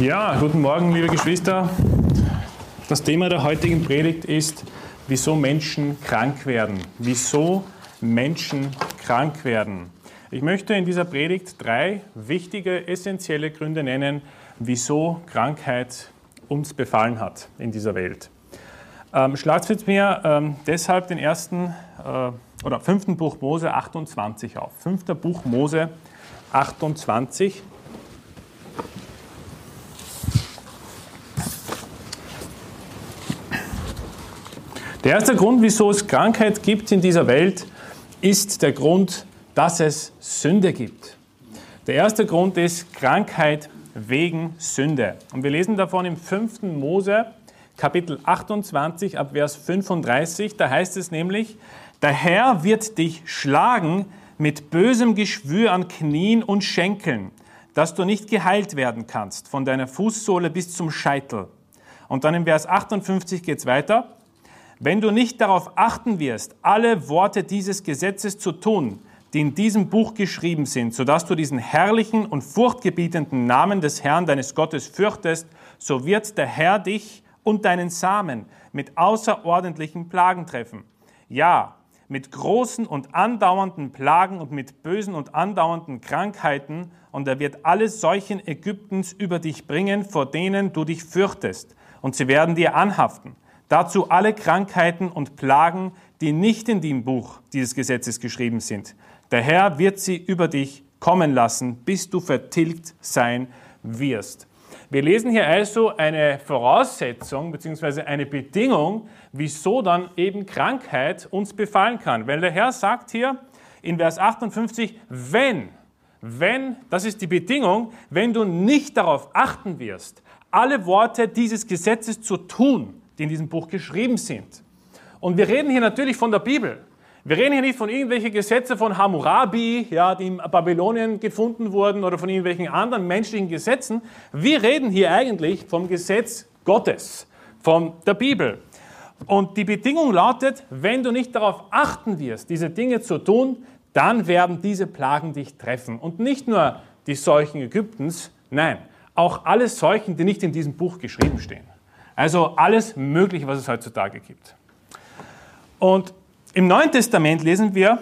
Ja, guten Morgen, liebe Geschwister. Das Thema der heutigen Predigt ist, wieso Menschen krank werden. Wieso Menschen krank werden. Ich möchte in dieser Predigt drei wichtige, essentielle Gründe nennen, wieso Krankheit uns befallen hat in dieser Welt. Ähm, schlagt mir ähm, deshalb den ersten äh, oder fünften Buch Mose 28 auf. Fünfter Buch Mose 28. Der erste Grund, wieso es Krankheit gibt in dieser Welt, ist der Grund, dass es Sünde gibt. Der erste Grund ist Krankheit wegen Sünde. Und wir lesen davon im 5. Mose, Kapitel 28, ab Vers 35. Da heißt es nämlich, der Herr wird dich schlagen mit bösem Geschwür an Knien und Schenkeln, dass du nicht geheilt werden kannst, von deiner Fußsohle bis zum Scheitel. Und dann im Vers 58 geht es weiter. Wenn du nicht darauf achten wirst, alle Worte dieses Gesetzes zu tun, die in diesem Buch geschrieben sind, sodass du diesen herrlichen und furchtgebietenden Namen des Herrn deines Gottes fürchtest, so wird der Herr dich und deinen Samen mit außerordentlichen Plagen treffen. Ja, mit großen und andauernden Plagen und mit bösen und andauernden Krankheiten, und er wird alle Seuchen Ägyptens über dich bringen, vor denen du dich fürchtest, und sie werden dir anhaften. Dazu alle Krankheiten und Plagen, die nicht in dem Buch dieses Gesetzes geschrieben sind. Der Herr wird sie über dich kommen lassen, bis du vertilgt sein wirst. Wir lesen hier also eine Voraussetzung bzw. eine Bedingung, wieso dann eben Krankheit uns befallen kann. Weil der Herr sagt hier in Vers 58, wenn, wenn, das ist die Bedingung, wenn du nicht darauf achten wirst, alle Worte dieses Gesetzes zu tun, die in diesem Buch geschrieben sind. Und wir reden hier natürlich von der Bibel. Wir reden hier nicht von irgendwelchen Gesetzen von Hammurabi, ja, die in Babylonien gefunden wurden oder von irgendwelchen anderen menschlichen Gesetzen. Wir reden hier eigentlich vom Gesetz Gottes, von der Bibel. Und die Bedingung lautet, wenn du nicht darauf achten wirst, diese Dinge zu tun, dann werden diese Plagen dich treffen. Und nicht nur die Seuchen Ägyptens, nein, auch alle Seuchen, die nicht in diesem Buch geschrieben stehen. Also alles Mögliche, was es heutzutage gibt. Und im Neuen Testament lesen wir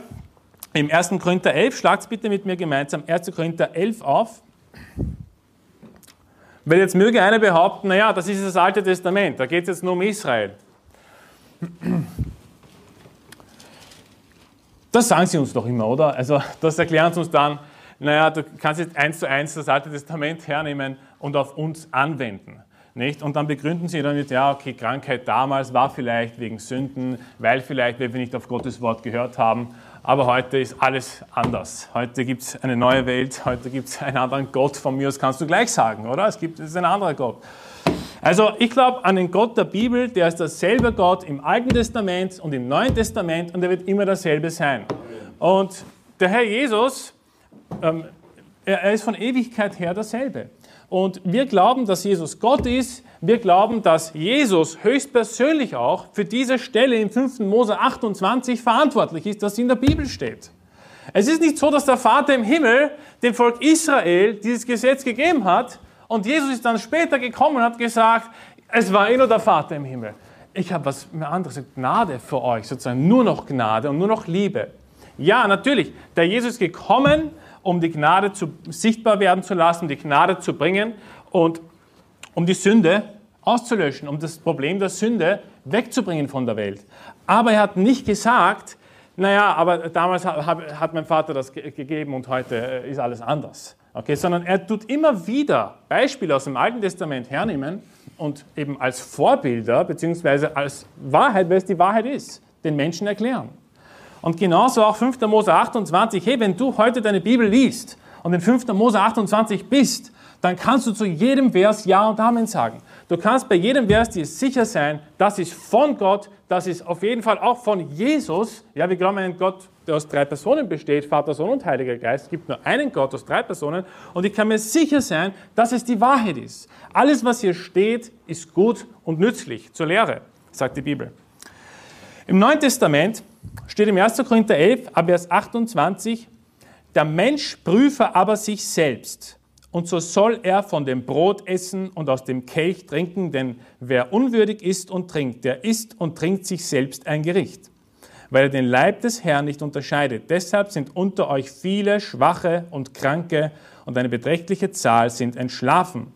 im 1. Korinther 11, schlagt bitte mit mir gemeinsam 1. Korinther 11 auf. Weil jetzt möge einer behaupten, naja, das ist das Alte Testament, da geht es jetzt nur um Israel. Das sagen sie uns doch immer, oder? Also das erklären sie uns dann, naja, du kannst jetzt eins zu eins das Alte Testament hernehmen und auf uns anwenden. Nicht? Und dann begründen sie damit, ja, okay, Krankheit damals war vielleicht wegen Sünden, weil vielleicht, weil wir nicht auf Gottes Wort gehört haben. Aber heute ist alles anders. Heute gibt es eine neue Welt, heute gibt es einen anderen Gott. Von mir aus kannst du gleich sagen, oder? Es gibt es ist ein anderer Gott. Also ich glaube an den Gott der Bibel, der ist derselbe Gott im Alten Testament und im Neuen Testament und er wird immer derselbe sein. Und der Herr Jesus, ähm, er ist von Ewigkeit her derselbe. Und wir glauben, dass Jesus Gott ist. Wir glauben, dass Jesus höchstpersönlich auch für diese Stelle im 5. Mose 28 verantwortlich ist, dass sie in der Bibel steht. Es ist nicht so, dass der Vater im Himmel dem Volk Israel dieses Gesetz gegeben hat und Jesus ist dann später gekommen und hat gesagt, es war eh nur der Vater im Himmel. Ich habe was anderes, Gnade für euch, sozusagen nur noch Gnade und nur noch Liebe. Ja, natürlich, der Jesus ist gekommen, um die Gnade zu, sichtbar werden zu lassen, die Gnade zu bringen und um die Sünde auszulöschen, um das Problem der Sünde wegzubringen von der Welt. Aber er hat nicht gesagt, naja, aber damals hat mein Vater das gegeben und heute äh, ist alles anders. Okay, sondern er tut immer wieder Beispiele aus dem Alten Testament hernehmen und eben als Vorbilder beziehungsweise als Wahrheit, weil es die Wahrheit ist, den Menschen erklären. Und genauso auch 5. Mose 28. Hey, wenn du heute deine Bibel liest und in 5. Mose 28 bist, dann kannst du zu jedem Vers Ja und Amen sagen. Du kannst bei jedem Vers dir sicher sein, das ist von Gott, das ist auf jeden Fall auch von Jesus. Ja, wir glauben an einen Gott, der aus drei Personen besteht, Vater, Sohn und Heiliger Geist. Es gibt nur einen Gott aus drei Personen und ich kann mir sicher sein, dass es die Wahrheit ist. Alles, was hier steht, ist gut und nützlich zur Lehre, sagt die Bibel. Im Neuen Testament steht im 1. Korinther 11, Vers 28, der Mensch prüfe aber sich selbst, und so soll er von dem Brot essen und aus dem Kelch trinken, denn wer unwürdig isst und trinkt, der isst und trinkt sich selbst ein Gericht, weil er den Leib des Herrn nicht unterscheidet. Deshalb sind unter euch viele Schwache und Kranke und eine beträchtliche Zahl sind entschlafen.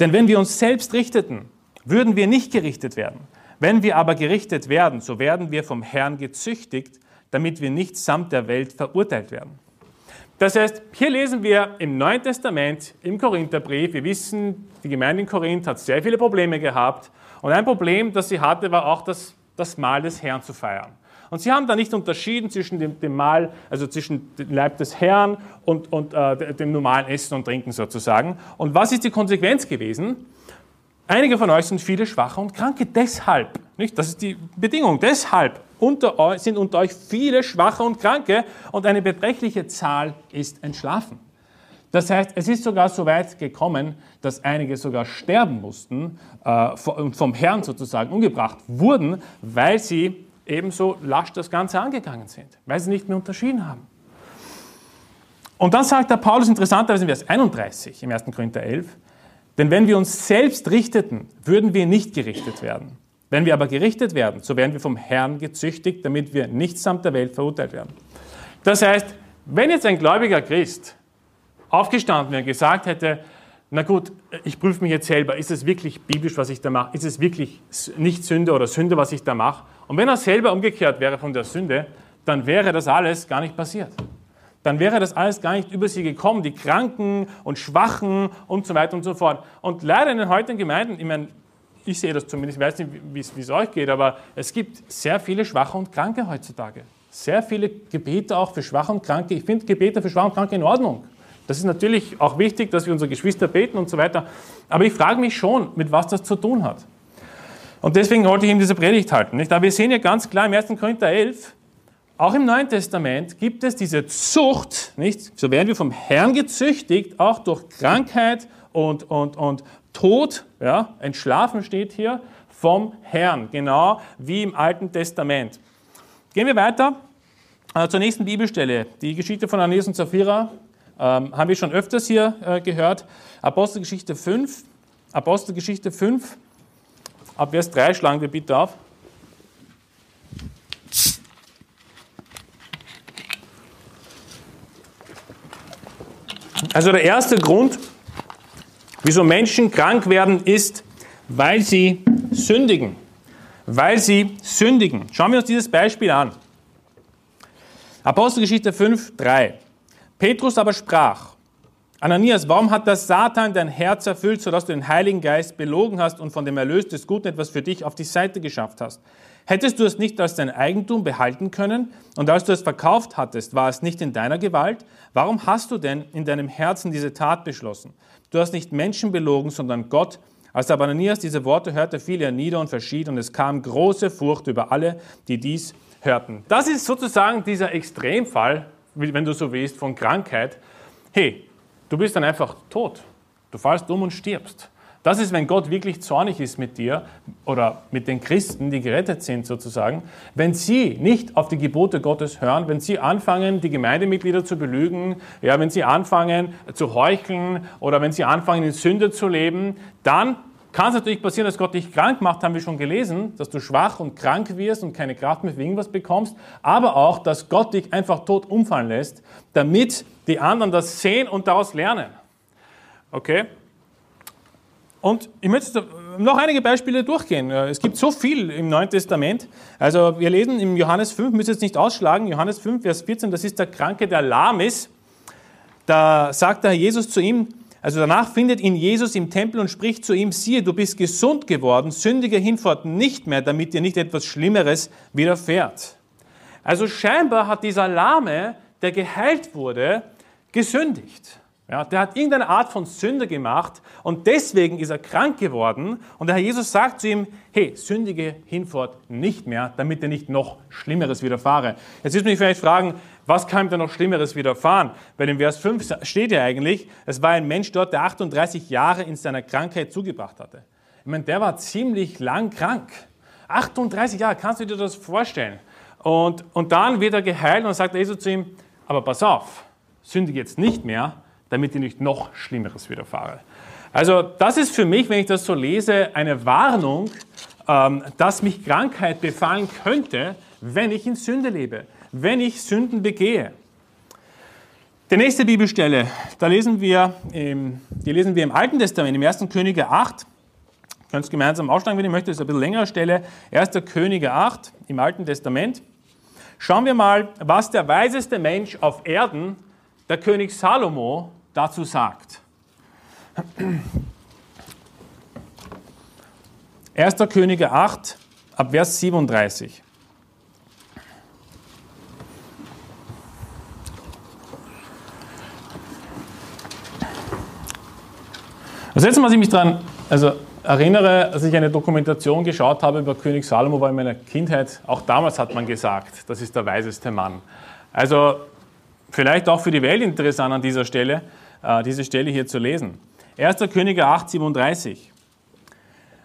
Denn wenn wir uns selbst richteten, würden wir nicht gerichtet werden. Wenn wir aber gerichtet werden, so werden wir vom Herrn gezüchtigt, damit wir nicht samt der Welt verurteilt werden. Das heißt, hier lesen wir im Neuen Testament, im Korintherbrief, wir wissen, die Gemeinde in Korinth hat sehr viele Probleme gehabt. Und ein Problem, das sie hatte, war auch das, das Mahl des Herrn zu feiern. Und sie haben da nicht unterschieden zwischen dem, dem Mahl, also zwischen dem Leib des Herrn und, und äh, dem normalen Essen und Trinken sozusagen. Und was ist die Konsequenz gewesen? Einige von euch sind viele Schwache und Kranke, deshalb, nicht? Das ist die Bedingung, deshalb unter euch, sind unter euch viele Schwache und Kranke und eine beträchtliche Zahl ist entschlafen. Das heißt, es ist sogar so weit gekommen, dass einige sogar sterben mussten äh, und vom Herrn sozusagen umgebracht wurden, weil sie ebenso lasch das Ganze angegangen sind, weil sie nicht mehr unterschieden haben. Und dann sagt der Paulus interessanterweise in Vers 31 im 1. Korinther 11, denn wenn wir uns selbst richteten, würden wir nicht gerichtet werden. Wenn wir aber gerichtet werden, so werden wir vom Herrn gezüchtigt, damit wir nicht samt der Welt verurteilt werden. Das heißt, wenn jetzt ein gläubiger Christ aufgestanden wäre und gesagt hätte, na gut, ich prüfe mich jetzt selber, ist es wirklich biblisch, was ich da mache? Ist es wirklich nicht Sünde oder Sünde, was ich da mache? Und wenn er selber umgekehrt wäre von der Sünde, dann wäre das alles gar nicht passiert. Dann wäre das alles gar nicht über sie gekommen, die Kranken und Schwachen und so weiter und so fort. Und leider in den heutigen Gemeinden, ich meine, ich sehe das zumindest, ich weiß nicht, wie es euch geht, aber es gibt sehr viele Schwache und Kranke heutzutage. Sehr viele Gebete auch für Schwache und Kranke. Ich finde Gebete für Schwache und Kranke in Ordnung. Das ist natürlich auch wichtig, dass wir unsere Geschwister beten und so weiter. Aber ich frage mich schon, mit was das zu tun hat. Und deswegen wollte ich ihm diese Predigt halten. Nicht? Aber wir sehen ja ganz klar im 1. Korinther 11, auch im Neuen Testament gibt es diese Zucht, nicht? so werden wir vom Herrn gezüchtigt, auch durch Krankheit und, und, und Tod, ja, entschlafen steht hier, vom Herrn, genau wie im Alten Testament. Gehen wir weiter äh, zur nächsten Bibelstelle. Die Geschichte von Ananias und Sapphira ähm, haben wir schon öfters hier äh, gehört. Apostelgeschichte 5, Apostelgeschichte 5, ab Vers 3 schlagen wir bitte auf. Also der erste Grund, Wieso Menschen krank werden, ist, weil sie sündigen. Weil sie sündigen. Schauen wir uns dieses Beispiel an. Apostelgeschichte 5, 3. Petrus aber sprach, Ananias, warum hat das Satan dein Herz erfüllt, sodass du den Heiligen Geist belogen hast und von dem Erlös des Guten etwas für dich auf die Seite geschafft hast? Hättest du es nicht als dein Eigentum behalten können und als du es verkauft hattest, war es nicht in deiner Gewalt? Warum hast du denn in deinem Herzen diese Tat beschlossen? Du hast nicht Menschen belogen, sondern Gott. Als aber Ananias diese Worte hörte, fiel er nieder und verschied und es kam große Furcht über alle, die dies hörten. Das ist sozusagen dieser Extremfall, wenn du so willst, von Krankheit. Hey, du bist dann einfach tot. Du fallst um und stirbst. Das ist, wenn Gott wirklich zornig ist mit dir oder mit den Christen, die gerettet sind sozusagen, wenn sie nicht auf die Gebote Gottes hören, wenn sie anfangen, die Gemeindemitglieder zu belügen, ja, wenn sie anfangen zu heucheln oder wenn sie anfangen, in Sünde zu leben, dann kann es natürlich passieren, dass Gott dich krank macht, haben wir schon gelesen, dass du schwach und krank wirst und keine Kraft mehr für irgendwas bekommst, aber auch, dass Gott dich einfach tot umfallen lässt, damit die anderen das sehen und daraus lernen. Okay? Und ich möchte noch einige Beispiele durchgehen. Es gibt so viel im Neuen Testament. Also wir lesen im Johannes 5, müssen jetzt nicht ausschlagen, Johannes 5, Vers 14, das ist der Kranke, der lahm ist. Da sagt der Herr Jesus zu ihm, also danach findet ihn Jesus im Tempel und spricht zu ihm, siehe, du bist gesund geworden, sündige hinfort nicht mehr, damit dir nicht etwas Schlimmeres widerfährt. Also scheinbar hat dieser Lahme, der geheilt wurde, gesündigt. Ja, der hat irgendeine Art von Sünde gemacht und deswegen ist er krank geworden. Und der Herr Jesus sagt zu ihm, hey, sündige hinfort nicht mehr, damit dir nicht noch Schlimmeres widerfahre. Jetzt müssen mich vielleicht fragen, was kann dir noch Schlimmeres widerfahren? Weil in Vers 5 steht ja eigentlich, es war ein Mensch dort, der 38 Jahre in seiner Krankheit zugebracht hatte. Ich meine, der war ziemlich lang krank. 38 Jahre, kannst du dir das vorstellen? Und, und dann wird er geheilt und sagt Jesus zu ihm, aber pass auf, sündige jetzt nicht mehr, damit dir nicht noch Schlimmeres widerfahre. Also das ist für mich, wenn ich das so lese, eine Warnung, ähm, dass mich Krankheit befallen könnte, wenn ich in Sünde lebe, wenn ich Sünden begehe. Die nächste Bibelstelle, da lesen wir, im, die lesen wir im Alten Testament, im 1. Könige 8. Ihr könnt es gemeinsam aufschlagen, wenn ihr möchtet, das ist eine bisschen längere Stelle. 1. Könige 8 im Alten Testament. Schauen wir mal, was der weiseste Mensch auf Erden, der König Salomo, dazu sagt. 1. Könige 8, ab Vers 37. Das letzte Mal, als ich mich daran also erinnere, als ich eine Dokumentation geschaut habe über König Salomo, war in meiner Kindheit, auch damals hat man gesagt, das ist der weiseste Mann. Also vielleicht auch für die Welt interessant an dieser Stelle, äh, diese Stelle hier zu lesen. 1. Könige 8, 37.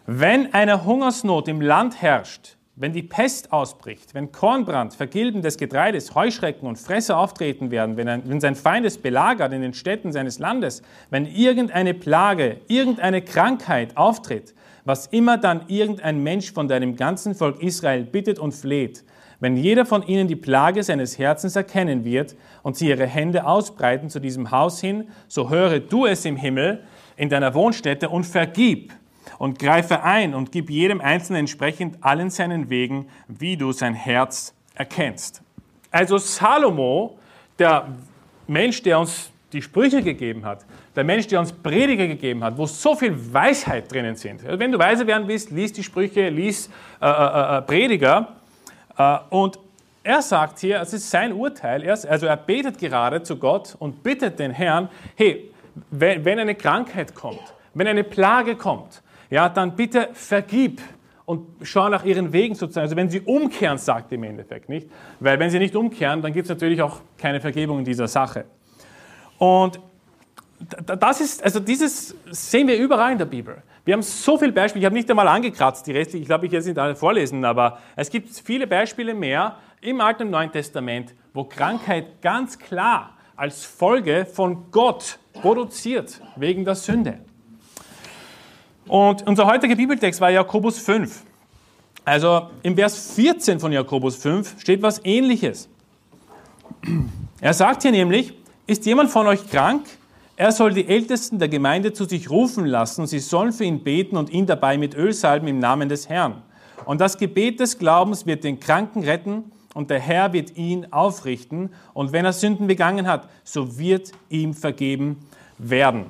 Wenn eine Hungersnot im Land herrscht, wenn die Pest ausbricht, wenn Kornbrand, Vergilben des Getreides, Heuschrecken und Fresser auftreten werden, wenn, ein, wenn sein Feind es belagert in den Städten seines Landes, wenn irgendeine Plage, irgendeine Krankheit auftritt, was immer dann irgendein Mensch von deinem ganzen Volk Israel bittet und fleht, wenn jeder von ihnen die Plage seines Herzens erkennen wird und sie ihre Hände ausbreiten zu diesem Haus hin, so höre du es im Himmel in deiner Wohnstätte und vergib und greife ein und gib jedem Einzelnen entsprechend allen seinen Wegen, wie du sein Herz erkennst. Also Salomo, der Mensch, der uns die Sprüche gegeben hat, der Mensch, der uns Prediger gegeben hat, wo so viel Weisheit drinnen sind. Wenn du weise werden willst, lies die Sprüche, lies äh, äh, äh Prediger. Äh, und er sagt hier, es ist sein Urteil, also er betet gerade zu Gott und bittet den Herrn, hey, wenn eine Krankheit kommt, wenn eine Plage kommt, ja, dann bitte vergib und schau nach ihren Wegen sozusagen. Also wenn sie umkehren, sagt im Endeffekt nicht. Weil wenn sie nicht umkehren, dann gibt es natürlich auch keine Vergebung in dieser Sache. Und das ist, also dieses sehen wir überall in der Bibel. Wir haben so viele Beispiele, ich habe nicht einmal angekratzt, die restlichen, ich glaube, ich jetzt nicht alle vorlesen, aber es gibt viele Beispiele mehr im Alten und Neuen Testament, wo Krankheit ganz klar als Folge von Gott produziert, wegen der Sünde. Und unser heutiger Bibeltext war Jakobus 5. Also im Vers 14 von Jakobus 5 steht was ähnliches. Er sagt hier nämlich, ist jemand von euch krank? Er soll die Ältesten der Gemeinde zu sich rufen lassen, sie sollen für ihn beten und ihn dabei mit Öl salben im Namen des Herrn. Und das Gebet des Glaubens wird den Kranken retten und der Herr wird ihn aufrichten. Und wenn er Sünden begangen hat, so wird ihm vergeben werden.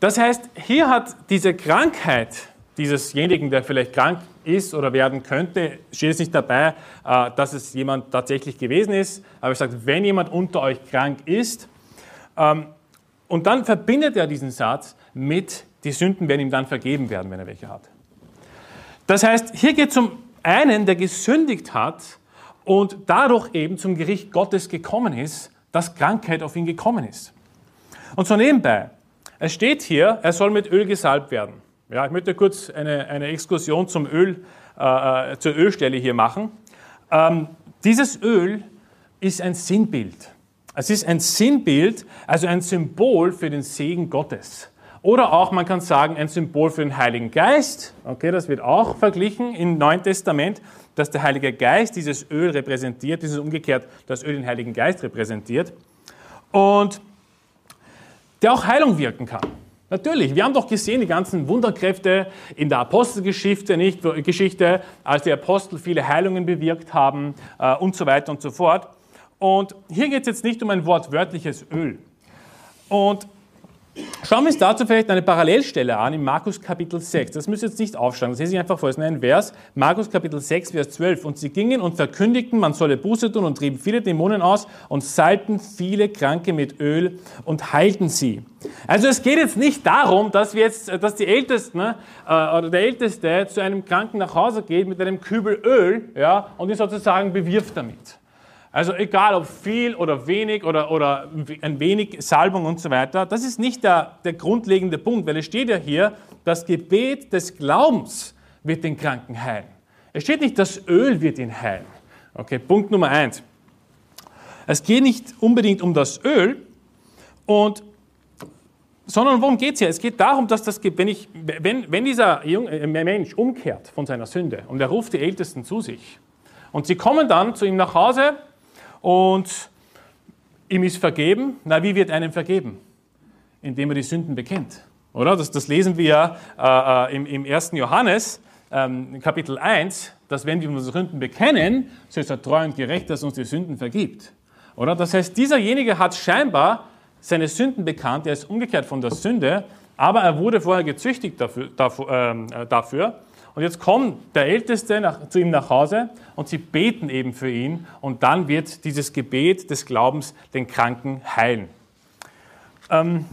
Das heißt, hier hat diese Krankheit diesesjenigen, der vielleicht krank ist oder werden könnte, steht es nicht dabei, äh, dass es jemand tatsächlich gewesen ist, aber er sagt, wenn jemand unter euch krank ist, ähm, und dann verbindet er diesen Satz mit, die Sünden werden ihm dann vergeben werden, wenn er welche hat. Das heißt, hier geht es um einen, der gesündigt hat und dadurch eben zum Gericht Gottes gekommen ist, dass Krankheit auf ihn gekommen ist. Und so nebenbei, es steht hier, er soll mit Öl gesalbt werden. Ja, ich möchte kurz eine, eine Exkursion zum Öl, äh, äh, zur Ölstelle hier machen. Ähm, dieses Öl ist ein Sinnbild. Es ist ein Sinnbild, also ein Symbol für den Segen Gottes. Oder auch, man kann sagen, ein Symbol für den Heiligen Geist. Okay, das wird auch verglichen im Neuen Testament, dass der Heilige Geist dieses Öl repräsentiert, dieses umgekehrt das Öl den Heiligen Geist repräsentiert. Und der auch Heilung wirken kann. Natürlich, wir haben doch gesehen die ganzen Wunderkräfte in der Apostelgeschichte, nicht Geschichte, als die Apostel viele Heilungen bewirkt haben äh, und so weiter und so fort. Und hier geht es jetzt nicht um ein wortwörtliches Öl. Und Schauen wir uns dazu vielleicht eine Parallelstelle an in Markus Kapitel 6. Das müsst ihr jetzt nicht aufschlagen, das lese ich einfach vor. Es ist ein Vers, Markus Kapitel 6, Vers 12. Und sie gingen und verkündigten, man solle Buße tun und trieben viele Dämonen aus und salbten viele Kranke mit Öl und heilten sie. Also es geht jetzt nicht darum, dass wir jetzt, dass die Ältesten äh, oder der Älteste zu einem Kranken nach Hause geht mit einem Kübel Öl ja, und ihn sozusagen bewirft damit. Also egal ob viel oder wenig oder, oder ein wenig Salbung und so weiter, das ist nicht der, der grundlegende Punkt, weil es steht ja hier, das Gebet des Glaubens wird den Kranken heilen. Es steht nicht, das Öl wird ihn heilen. Okay, Punkt Nummer eins. Es geht nicht unbedingt um das Öl und sondern worum geht es hier? Es geht darum, dass das, wenn, ich, wenn, wenn dieser junge Mensch umkehrt von seiner Sünde und er ruft die Ältesten zu sich und sie kommen dann zu ihm nach Hause und ihm ist vergeben, na, wie wird einem vergeben? Indem er die Sünden bekennt. Oder? Das, das lesen wir äh, im, im 1. Johannes, ähm, Kapitel 1, dass wenn wir unsere Sünden bekennen, so ist er treu und gerecht, dass er uns die Sünden vergibt. Oder? Das heißt, dieserjenige hat scheinbar seine Sünden bekannt, er ist umgekehrt von der Sünde, aber er wurde vorher gezüchtigt dafür. dafür, äh, dafür. Und jetzt kommt der Älteste nach, zu ihm nach Hause und sie beten eben für ihn und dann wird dieses Gebet des Glaubens den Kranken heilen. Ähm,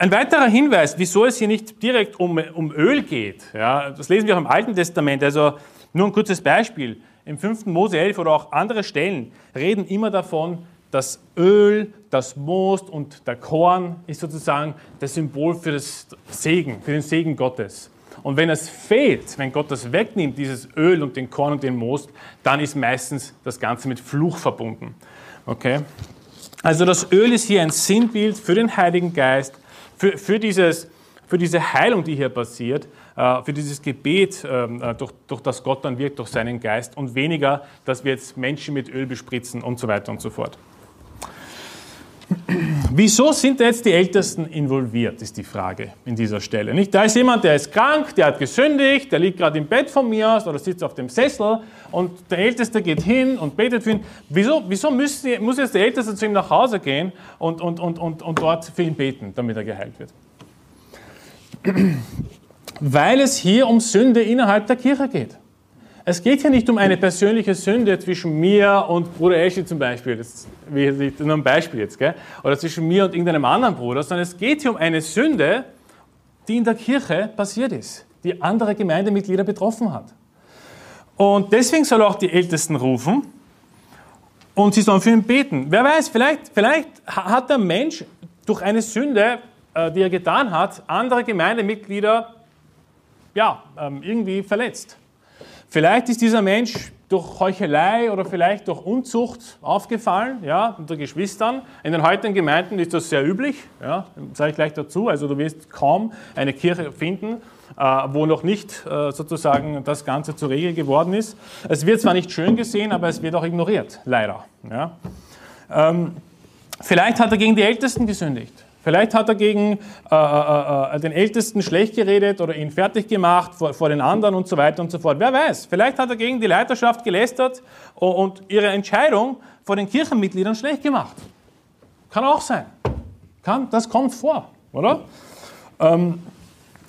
ein weiterer Hinweis, wieso es hier nicht direkt um, um Öl geht, ja, das lesen wir auch im Alten Testament, also nur ein kurzes Beispiel. Im 5. Mose 11 oder auch andere Stellen reden immer davon, das Öl, das Most und der Korn ist sozusagen das Symbol für das Segen, für den Segen Gottes. Und wenn es fehlt, wenn Gott das wegnimmt, dieses Öl und den Korn und den Most, dann ist meistens das Ganze mit Fluch verbunden. Okay? Also das Öl ist hier ein Sinnbild für den Heiligen Geist, für, für, dieses, für diese Heilung, die hier passiert, äh, für dieses Gebet, ähm, äh, durch, durch das Gott dann wirkt, durch seinen Geist und weniger, dass wir jetzt Menschen mit Öl bespritzen und so weiter und so fort. Wieso sind jetzt die Ältesten involviert, ist die Frage in dieser Stelle. Nicht? Da ist jemand, der ist krank, der hat gesündigt, der liegt gerade im Bett von mir aus oder sitzt auf dem Sessel und der Älteste geht hin und betet für ihn. Wieso, wieso muss, muss jetzt der Älteste zu ihm nach Hause gehen und, und, und, und, und dort für ihn beten, damit er geheilt wird? Weil es hier um Sünde innerhalb der Kirche geht. Es geht hier nicht um eine persönliche Sünde zwischen mir und Bruder Ashley zum Beispiel, das ist nur ein Beispiel jetzt, gell? oder zwischen mir und irgendeinem anderen Bruder, sondern es geht hier um eine Sünde, die in der Kirche passiert ist, die andere Gemeindemitglieder betroffen hat. Und deswegen soll auch die Ältesten rufen und sie sollen für ihn beten. Wer weiß, vielleicht, vielleicht hat der Mensch durch eine Sünde, äh, die er getan hat, andere Gemeindemitglieder ja, ähm, irgendwie verletzt. Vielleicht ist dieser Mensch durch Heuchelei oder vielleicht durch Unzucht aufgefallen, ja, unter Geschwistern. In den heutigen Gemeinden ist das sehr üblich, ja, sage ich gleich dazu. Also du wirst kaum eine Kirche finden, äh, wo noch nicht äh, sozusagen das Ganze zur Regel geworden ist. Es wird zwar nicht schön gesehen, aber es wird auch ignoriert, leider. Ja. Ähm, vielleicht hat er gegen die Ältesten gesündigt. Vielleicht hat er gegen äh, äh, äh, den Ältesten schlecht geredet oder ihn fertig gemacht vor, vor, den anderen und so weiter und so fort. Wer weiß, vielleicht hat er gegen die Leiterschaft gelästert und ihre Entscheidung vor den Kirchenmitgliedern schlecht gemacht. Kann auch sein. Kann, das kommt vor, oder? Ähm,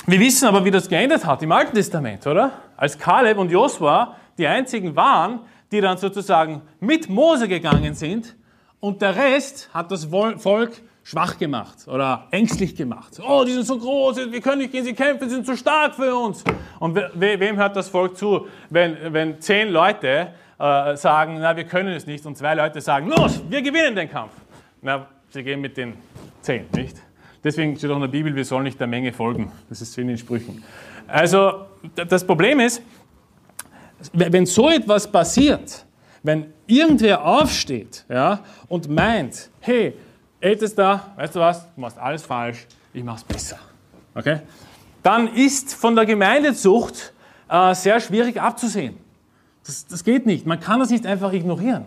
wir wissen aber, wie das geendet hat im Alten Testament, oder? Als Kaleb und Josua die einzigen waren, die dann sozusagen mit Mose gegangen sind und der Rest hat das Volk schwach gemacht oder ängstlich gemacht. Oh, die sind so groß, wir können nicht gegen sie kämpfen, sie sind zu stark für uns. Und we wem hört das Volk zu, wenn, wenn zehn Leute äh, sagen, na, wir können es nicht, und zwei Leute sagen, los, wir gewinnen den Kampf. Na, sie gehen mit den zehn, nicht? Deswegen steht auch in der Bibel, wir sollen nicht der Menge folgen. Das ist in den Sprüchen. Also, das Problem ist, wenn so etwas passiert, wenn irgendwer aufsteht ja, und meint, hey, Ältester, weißt du was, du machst alles falsch, ich mach's besser. Okay? Dann ist von der Gemeindezucht äh, sehr schwierig abzusehen. Das, das, geht nicht. Man kann das nicht einfach ignorieren.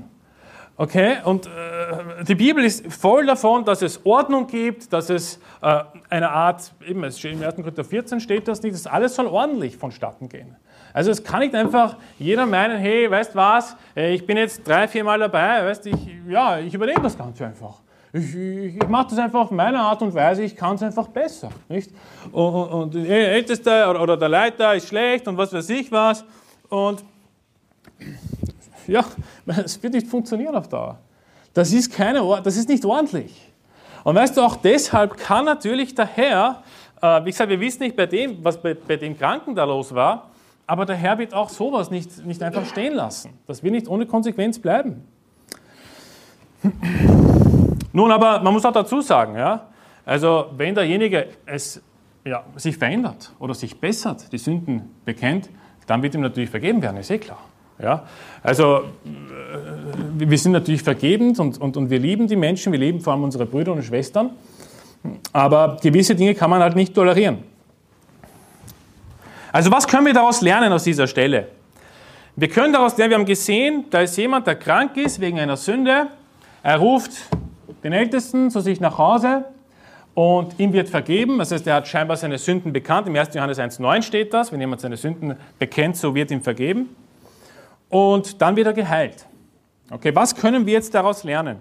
Okay? Und äh, die Bibel ist voll davon, dass es Ordnung gibt, dass es äh, eine Art, eben, es steht im 1. Korinther 14 steht das nicht, das alles soll ordentlich vonstatten gehen. Also es kann nicht einfach jeder meinen, hey, weißt was, ich bin jetzt drei, vier Mal dabei, weißt ich, ja, ich übernehme das Ganze einfach. Ich, ich, ich mache das einfach auf meine Art und Weise, ich kann es einfach besser. Nicht? Und, und, der Älteste oder, oder, der Leiter ist schlecht und was weiß ich was. Und ja, es wird nicht funktionieren auf Dauer. Das ist, keine, das ist nicht ordentlich. Und weißt du, auch deshalb kann natürlich der Herr, äh, wie gesagt, wir wissen nicht bei dem, was bei, bei dem Kranken da los war, aber der Herr wird auch sowas nicht, nicht einfach stehen lassen. Das wird nicht ohne Konsequenz bleiben. Nun, aber man muss auch dazu sagen, ja, also wenn derjenige es ja, sich verändert oder sich bessert, die Sünden bekennt, dann wird ihm natürlich vergeben werden, ist eh klar. Ja? Also äh, wir sind natürlich vergebend und, und, und wir lieben die Menschen, wir lieben vor allem unsere Brüder und Schwestern. Aber gewisse Dinge kann man halt nicht tolerieren. Also was können wir daraus lernen aus dieser Stelle? Wir können daraus lernen, wir haben gesehen, da ist jemand, der krank ist wegen einer Sünde. Er ruft den Ältesten zu sich nach Hause und ihm wird vergeben. Das heißt, er hat scheinbar seine Sünden bekannt. Im 1. Johannes 1,9 steht das. Wenn jemand seine Sünden bekennt, so wird ihm vergeben. Und dann wird er geheilt. Okay, was können wir jetzt daraus lernen?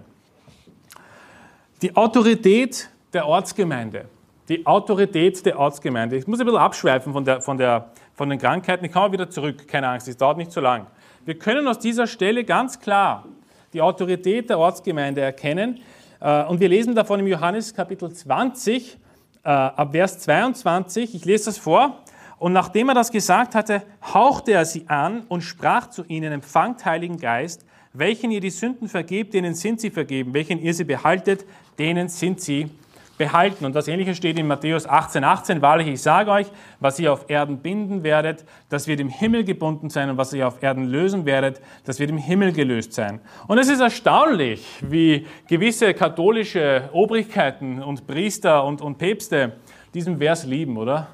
Die Autorität der Ortsgemeinde. Die Autorität der Ortsgemeinde. Ich muss ein bisschen abschweifen von, der, von, der, von den Krankheiten. Ich komme wieder zurück, keine Angst, es dauert nicht so lang. Wir können aus dieser Stelle ganz klar die Autorität der Ortsgemeinde erkennen. Äh, und wir lesen davon im Johannes Kapitel 20, äh, ab Vers 22. Ich lese das vor. Und nachdem er das gesagt hatte, hauchte er sie an und sprach zu ihnen, empfangt Heiligen Geist, welchen ihr die Sünden vergebt, denen sind sie vergeben, welchen ihr sie behaltet, denen sind sie behalten. Und das Ähnliche steht in Matthäus 18, 18. Wahrlich, ich sage euch, was ihr auf Erden binden werdet, das wird im Himmel gebunden sein und was ihr auf Erden lösen werdet, das wird im Himmel gelöst sein. Und es ist erstaunlich, wie gewisse katholische Obrigkeiten und Priester und, und Päpste diesen Vers lieben, oder?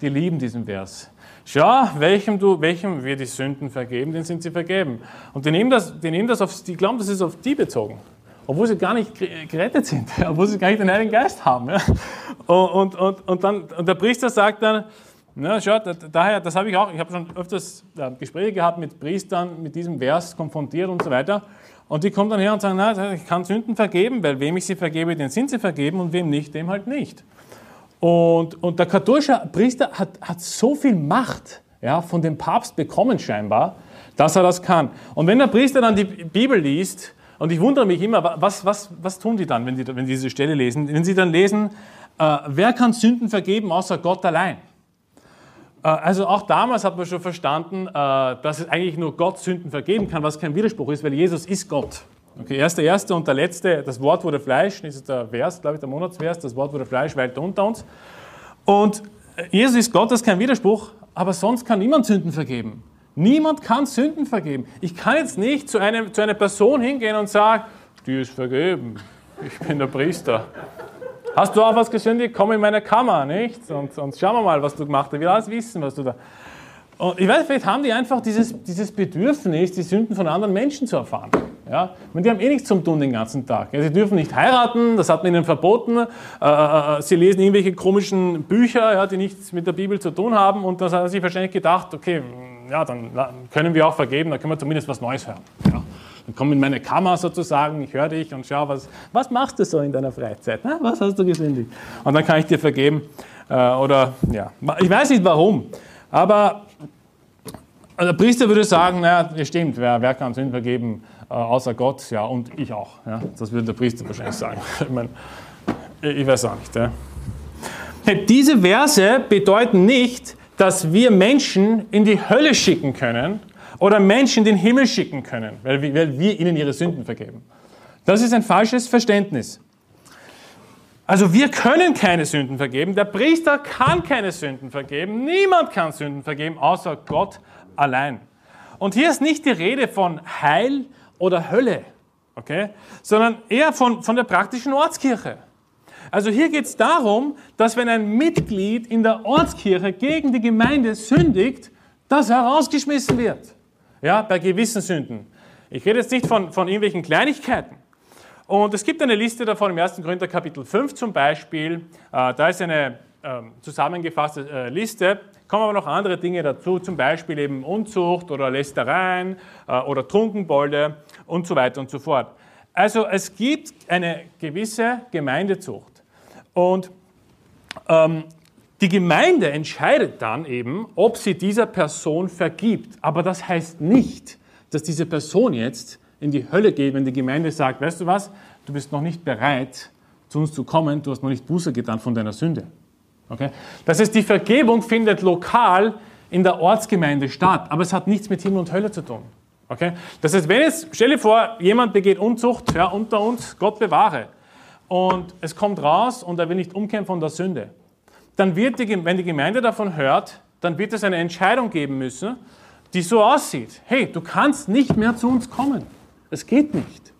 Die lieben diesen Vers. Schau, welchem, du, welchem wir die Sünden vergeben, den sind sie vergeben. Und die nehmen das, die nehmen das auf, die glauben, das ist auf die bezogen obwohl sie gar nicht gerettet sind, obwohl sie gar nicht den Heiligen Geist haben. Ja. Und, und, und, dann, und der Priester sagt dann, na, schaut, daher, das habe ich auch, ich habe schon öfters Gespräche gehabt mit Priestern, mit diesem Vers konfrontiert und so weiter. Und die kommen dann her und sagen, na, ich kann Sünden vergeben, weil wem ich sie vergebe, den sind sie vergeben und wem nicht, dem halt nicht. Und, und der katholische Priester hat, hat so viel Macht ja, von dem Papst bekommen scheinbar, dass er das kann. Und wenn der Priester dann die Bibel liest, und ich wundere mich immer, was, was, was tun die dann, wenn, die, wenn die diese Stelle lesen? Wenn sie dann lesen, äh, wer kann Sünden vergeben außer Gott allein? Äh, also auch damals hat man schon verstanden, äh, dass es eigentlich nur Gott Sünden vergeben kann, was kein Widerspruch ist, weil Jesus ist Gott. Okay, er ist der Erste und der Letzte. Das Wort wurde Fleisch, das ist der Vers, glaube ich, der Monatsvers. Das Wort wurde Fleisch, weilte unter uns. Und äh, Jesus ist Gott, das ist kein Widerspruch, aber sonst kann niemand Sünden vergeben. Niemand kann Sünden vergeben. Ich kann jetzt nicht zu, einem, zu einer Person hingehen und sagen, die ist vergeben. Ich bin der Priester. Hast du auch was gesündigt? Komm in meine Kammer, nicht? Und, und schauen wir mal, was du gemacht hast. Ich will alles wissen, was du da. Und ich weiß, vielleicht haben die einfach dieses, dieses Bedürfnis, die Sünden von anderen Menschen zu erfahren. Ja? Und die haben eh nichts zum tun den ganzen Tag. Ja, sie dürfen nicht heiraten, das hat man ihnen verboten. Äh, äh, äh, sie lesen irgendwelche komischen Bücher, ja, die nichts mit der Bibel zu tun haben. Und das hat er sich wahrscheinlich gedacht, okay, ja, dann können wir auch vergeben, dann können wir zumindest was Neues hören. Ja. Dann komm in meine Kammer sozusagen, ich höre dich und schau, was, was machst du so in deiner Freizeit? Na, was hast du gesündigt? Und dann kann ich dir vergeben. Äh, oder, ja, ich weiß nicht warum, aber der Priester würde sagen, naja, stimmt, wer, wer kann Sünden vergeben, äh, außer Gott? Ja, und ich auch. Ja. Das würde der Priester wahrscheinlich sagen. Ich, meine, ich weiß auch nicht. Ja. Diese Verse bedeuten nicht, dass wir Menschen in die Hölle schicken können oder Menschen in den Himmel schicken können, weil wir, weil wir ihnen ihre Sünden vergeben. Das ist ein falsches Verständnis. Also wir können keine Sünden vergeben, der Priester kann keine Sünden vergeben, niemand kann Sünden vergeben, außer Gott allein. Und hier ist nicht die Rede von Heil oder Hölle, okay, sondern eher von, von der praktischen Ortskirche. Also hier geht es darum, dass wenn ein Mitglied in der Ortskirche gegen die Gemeinde sündigt, dass er rausgeschmissen wird. Ja, bei gewissen Sünden. Ich rede jetzt nicht von, von irgendwelchen Kleinigkeiten. Und es gibt eine Liste davon im 1. Korinther Kapitel 5 zum Beispiel. Äh, da ist eine äh, zusammengefasste äh, Liste. Kommen aber noch andere Dinge dazu, zum Beispiel eben Unzucht oder Lästereien äh, oder Trunkenbolde und so weiter und so fort. Also es gibt eine gewisse Gemeindezucht. Und ähm, die Gemeinde entscheidet dann eben, ob sie dieser Person vergibt. Aber das heißt nicht, dass diese Person jetzt in die Hölle geht, wenn die Gemeinde sagt, weißt du was, du bist noch nicht bereit, zu uns zu kommen, du hast noch nicht Buße getan von deiner Sünde. Okay? Das heißt, die Vergebung findet lokal in der Ortsgemeinde statt, aber es hat nichts mit Himmel und Hölle zu tun. Okay? Das heißt, wenn jetzt, stell dir vor, jemand begeht Unzucht, ja, unter uns, Gott bewahre, und es kommt raus und er will nicht umkehren von der Sünde, dann wird die, wenn die Gemeinde davon hört, dann wird es eine Entscheidung geben müssen, die so aussieht. Hey, du kannst nicht mehr zu uns kommen. Es geht nicht.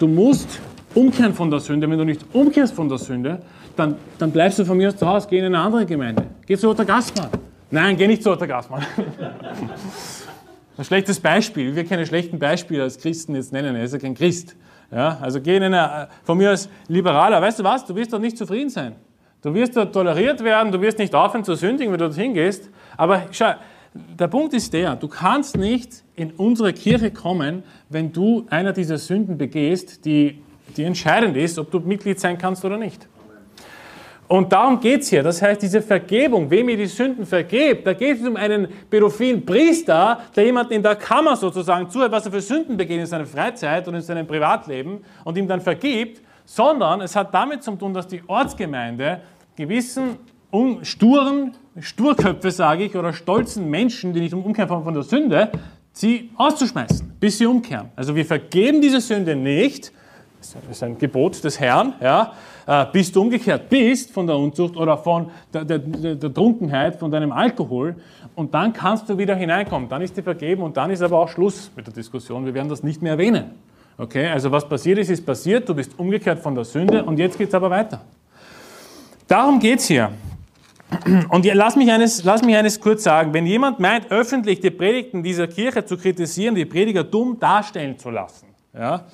Du musst umkehren von der Sünde. Wenn du nicht umkehrst von der Sünde, dann, dann bleibst du von mir aus zu Hause, geh in eine andere Gemeinde. Geh zu Otter Gastmann. Nein, geh nicht zu Otter Gastmann. Ein schlechtes Beispiel. Wir keine schlechten Beispiele als Christen jetzt nennen. Er ist ja kein Christ. Ja, also geh in eine, von mir als Liberaler. Weißt du was? Du wirst doch nicht zufrieden sein. Du wirst dort toleriert werden, du wirst nicht aufhören zu sündigen, wenn du dorthin gehst. Aber schau, der Punkt ist der, du kannst nicht in unsere Kirche kommen, wenn du einer dieser Sünden begehst, die, die entscheidend ist, ob du Mitglied sein kannst oder nicht. Und darum geht es hier. Das heißt, diese Vergebung, wem ihr die Sünden vergebt, da geht es um einen pädophilen Priester, der jemanden in der Kammer sozusagen zuhört, was er für Sünden begeht in seiner Freizeit und in seinem Privatleben und ihm dann vergibt, sondern es hat damit zu tun, dass die Ortsgemeinde gewissen sturen, Sturköpfe, sage ich, oder stolzen Menschen, die nicht umkehren von der Sünde, sie auszuschmeißen, bis sie umkehren. Also wir vergeben diese Sünde nicht, das ist ein Gebot des Herrn, ja, bis du umgekehrt bist von der Unzucht oder von der, der, der, Trunkenheit, von deinem Alkohol, und dann kannst du wieder hineinkommen. Dann ist dir vergeben und dann ist aber auch Schluss mit der Diskussion. Wir werden das nicht mehr erwähnen. Okay, also was passiert ist, ist passiert, du bist umgekehrt von der Sünde und jetzt geht es aber weiter. Darum geht es hier. Und lass mich, eines, lass mich eines kurz sagen. Wenn jemand meint, öffentlich die Predigten dieser Kirche zu kritisieren, die Prediger dumm darstellen zu lassen, ja,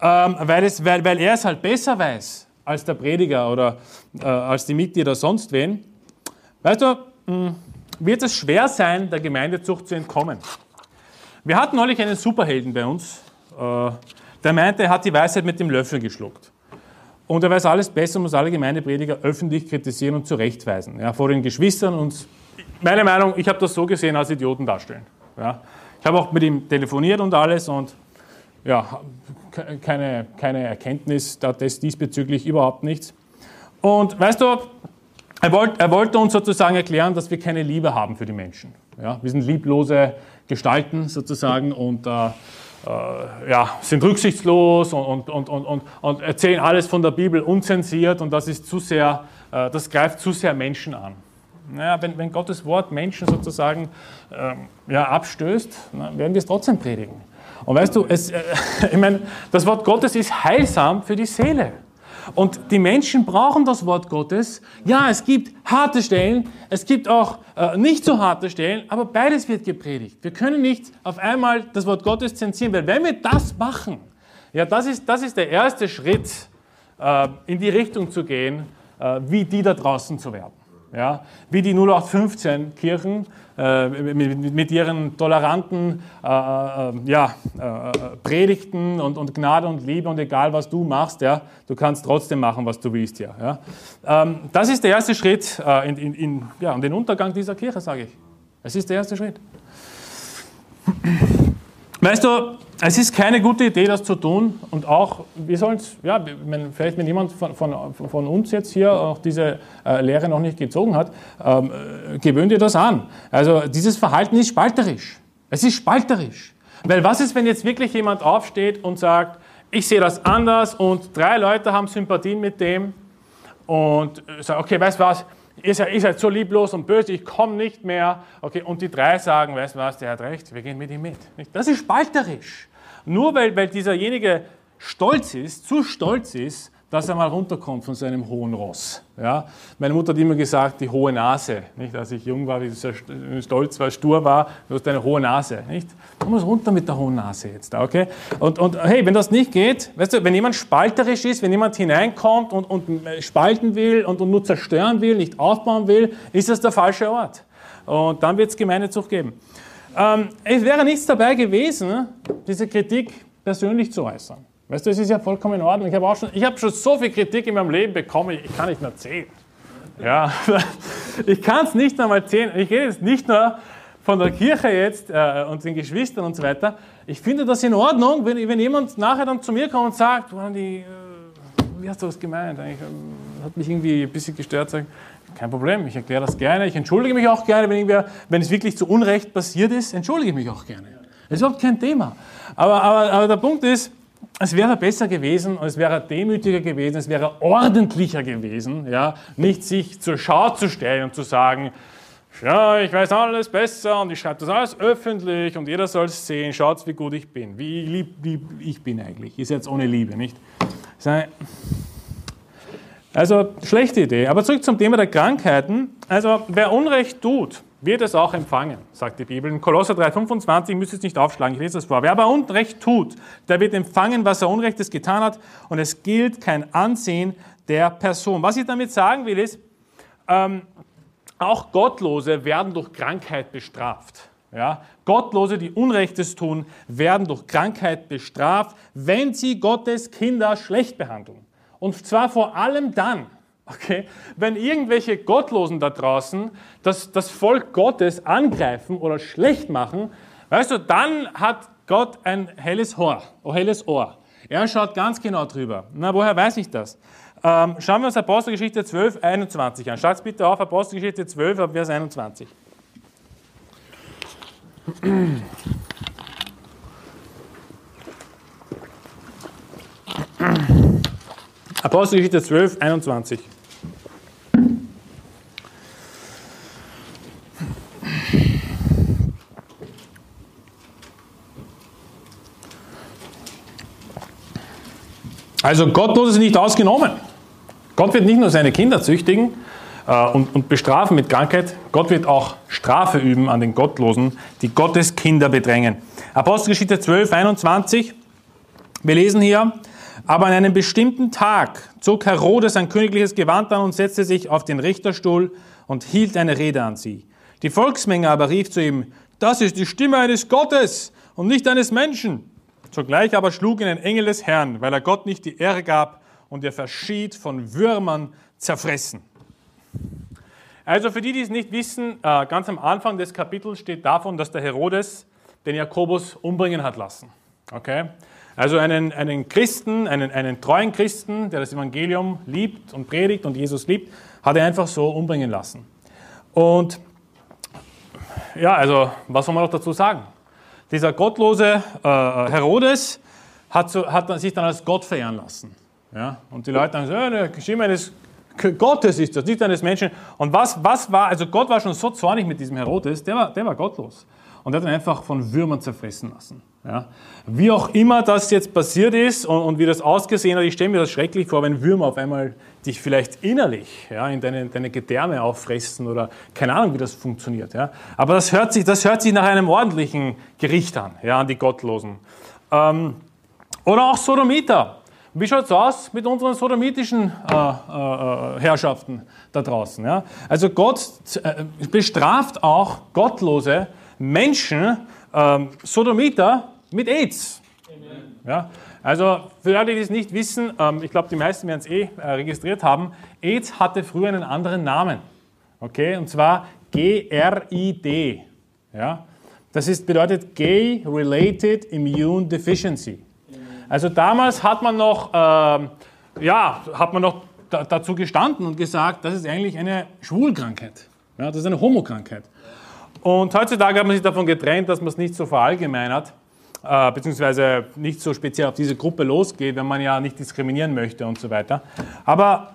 ähm, weil, es, weil, weil er es halt besser weiß als der Prediger oder äh, als die Mitglieder sonst wen, weißt du, mh, hm, wird es schwer sein, der Gemeindezucht zu entkommen. Wir hatten neulich einen Superhelden bei uns, äh, der meinte, er hat die Weisheit mit dem Löffel geschluckt. Und er weiß alles besser und muss alle Gemeindeprediger öffentlich kritisieren und zurechtweisen. Ja, vor den Geschwistern und meine Meinung, ich habe das so gesehen, als Idioten darstellen. Ja. Ich habe auch mit ihm telefoniert und alles und ja, keine, keine Erkenntnis diesbezüglich überhaupt nichts. Und weißt du, er, wollt, er wollte uns sozusagen erklären, dass wir keine Liebe haben für die Menschen. Ja, wir sind lieblose Gestalten sozusagen und äh, äh, ja, sind rücksichtslos und, und, und, und, und erzählen alles von der Bibel unzensiert und das ist zu sehr, äh, das greift zu sehr Menschen an. Naja, wenn, wenn Gottes Wort Menschen sozusagen ähm, ja, abstößt, na, werden wir es trotzdem predigen. Und weißt du, es, äh, ich meine, das Wort Gottes ist heilsam für die Seele. Und die Menschen brauchen das Wort Gottes. Ja, es gibt harte Stellen, es gibt auch äh, nicht so harte Stellen, aber beides wird gepredigt. Wir können nicht auf einmal das Wort Gottes zensieren, weil wenn wir das machen, ja, das ist, das ist der erste Schritt, äh, in die Richtung zu gehen, äh, wie die da draußen zu werden. Ja, wie die 0815 Kirchen äh, mit, mit, ihren toleranten äh, äh, ja, äh, Predigten und, und, Gnade und Liebe und egal was du machst, ja, du kannst trotzdem machen, was du willst. Ja. Ähm, das ist der erste Schritt äh, in, in, in, ja, in den Untergang dieser Kirche, sage ich. Es ist der erste Schritt. Weißt du, es ist keine gute Idee, das zu tun. Und auch, wir sollen es, ja, wenn, vielleicht wenn jemand von, von, von, uns jetzt hier auch diese äh, Lehre noch nicht gezogen hat, ähm, äh, gewöhnt ihr das an. Also dieses Verhalten ist spalterisch. Es ist spalterisch. Weil was ist, wenn jetzt wirklich jemand aufsteht und sagt, ich sehe das anders und drei Leute haben Sympathien mit dem und äh, sagen, okay, weißt du was, ihr seid, ihr seid so lieblos und böse, ich komme nicht mehr. Okay, und die drei sagen, weißt du was, der hat recht, wir gehen mit ihm mit. Das ist spalterisch. Nur weil, weil dieserjenige stolz ist, zu stolz ist, dass er mal runterkommt von seinem hohen Ross. Ja? Meine Mutter hat immer gesagt, die hohe Nase. Nicht? Als ich jung war, wie sehr stolz war, stur war, du hast eine hohe Nase. Nicht? Du musst runter mit der hohen Nase jetzt. Okay? Und, und hey, wenn das nicht geht, weißt du, wenn jemand spalterisch ist, wenn jemand hineinkommt und, und spalten will und, und nur zerstören will, nicht aufbauen will, ist das der falsche Ort. Und dann wird es Gemeindezucht geben. Ähm, es wäre nichts dabei gewesen, diese Kritik persönlich zu äußern. Weißt du, es ist ja vollkommen in Ordnung. Ich habe schon, hab schon so viel Kritik in meinem Leben bekommen, ich kann nicht mehr zählen. Ja, ich kann es nicht einmal zählen. Ich rede jetzt nicht nur von der Kirche jetzt äh, und den Geschwistern und so weiter. Ich finde das in Ordnung, wenn, wenn jemand nachher dann zu mir kommt und sagt, die, äh, wie hast du das gemeint? Eigentlich, äh, hat mich irgendwie ein bisschen gestört. Sag, kein Problem, ich erkläre das gerne. Ich entschuldige mich auch gerne, wenn, wenn es wirklich zu Unrecht passiert ist, entschuldige ich mich auch gerne. Das ist überhaupt kein Thema. Aber, aber, aber der Punkt ist, es wäre besser gewesen es wäre demütiger gewesen, es wäre ordentlicher gewesen, ja, nicht sich zur Schau zu stellen und zu sagen, ja, ich weiß alles besser und ich schreibe das alles öffentlich und jeder soll es sehen, schaut, wie gut ich bin, wie lieb, lieb ich bin eigentlich. Ist jetzt ohne Liebe, nicht? Also schlechte Idee. Aber zurück zum Thema der Krankheiten. Also wer Unrecht tut, wird es auch empfangen, sagt die Bibel. In Kolosser 3,25 müsst ihr es nicht aufschlagen, ich lese das vor. Wer aber Unrecht tut, der wird empfangen, was er Unrechtes getan hat und es gilt kein Ansehen der Person. Was ich damit sagen will, ist, ähm, auch Gottlose werden durch Krankheit bestraft. Ja? Gottlose, die Unrechtes tun, werden durch Krankheit bestraft, wenn sie Gottes Kinder schlecht behandeln. Und zwar vor allem dann, okay, wenn irgendwelche Gottlosen da draußen das, das Volk Gottes angreifen oder schlecht machen, weißt du, dann hat Gott ein helles Ohr, ein helles Ohr. Er schaut ganz genau drüber. Na, woher weiß ich das? Ähm, schauen wir uns Apostelgeschichte 12, 21 an. Schaut bitte auf, Apostelgeschichte 12, Vers 21. Apostelgeschichte 12, 21. Also Gottlose sind nicht ausgenommen. Gott wird nicht nur seine Kinder züchtigen äh, und, und bestrafen mit Krankheit, Gott wird auch Strafe üben an den Gottlosen, die Gottes Kinder bedrängen. Apostelgeschichte 12, 21. Wir lesen hier, aber an einem bestimmten Tag zog Herodes ein königliches Gewand an und setzte sich auf den Richterstuhl und hielt eine Rede an sie. Die Volksmenge aber rief zu ihm, das ist die Stimme eines Gottes und nicht eines Menschen. Zugleich aber schlug ihn ein Engel des Herrn, weil er Gott nicht die Ehre gab und er verschied von Würmern zerfressen. Also für die, die es nicht wissen, äh, ganz am Anfang des Kapitels steht davon, dass der Herodes den Jakobus umbringen hat lassen. Okay? Also einen, einen Christen, einen, einen treuen Christen, der das Evangelium liebt und predigt und Jesus liebt, hat er einfach so umbringen lassen. Und ja, also was soll man noch dazu sagen? Dieser gottlose äh, Herodes hat, so, hat sich dann als Gott verehren lassen. Ja? Und die Leute haben gesagt, ja, der Stimme eines Gottes ist das, nicht eines Menschen. Und was, was war, also Gott war schon so zornig mit diesem Herodes, der war, der war gottlos. Und er hat ihn einfach von Würmern zerfressen lassen. Ja. Wie auch immer das jetzt passiert ist und, und wie das ausgesehen hat, ich stelle mir das schrecklich vor, wenn Würmer auf einmal dich vielleicht innerlich ja, in deine, deine Gedärme auffressen oder keine Ahnung, wie das funktioniert. Ja. Aber das hört, sich, das hört sich nach einem ordentlichen Gericht an, ja, an die Gottlosen. Ähm, oder auch Sodomiter. Wie schaut es aus mit unseren sodomitischen äh, äh, Herrschaften da draußen? Ja? Also Gott äh, bestraft auch gottlose Menschen, ähm, Sodomiter, mit AIDS. Ja? Also für alle, die es nicht wissen, ähm, ich glaube, die meisten werden es eh äh, registriert haben, AIDS hatte früher einen anderen Namen. Okay? Und zwar GRID. Ja? Das ist, bedeutet Gay Related Immune Deficiency. Also damals hat man noch, äh, ja, hat man noch da, dazu gestanden und gesagt, das ist eigentlich eine Schwulkrankheit. Ja, das ist eine Homokrankheit. Und heutzutage hat man sich davon getrennt, dass man es nicht so verallgemeinert, äh, beziehungsweise nicht so speziell auf diese Gruppe losgeht, wenn man ja nicht diskriminieren möchte und so weiter. Aber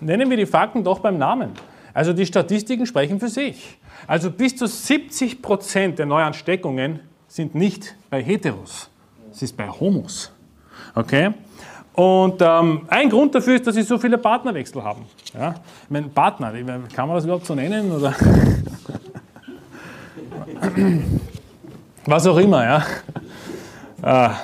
nennen wir die Fakten doch beim Namen. Also die Statistiken sprechen für sich. Also bis zu 70 Prozent der Neuansteckungen sind nicht bei Heteros, es ist bei Homos. Okay? Und ähm, ein Grund dafür ist, dass sie so viele Partnerwechsel haben. Ja? Ich meine, Partner, kann man das überhaupt so nennen? Oder? Was auch immer, ja. Ah,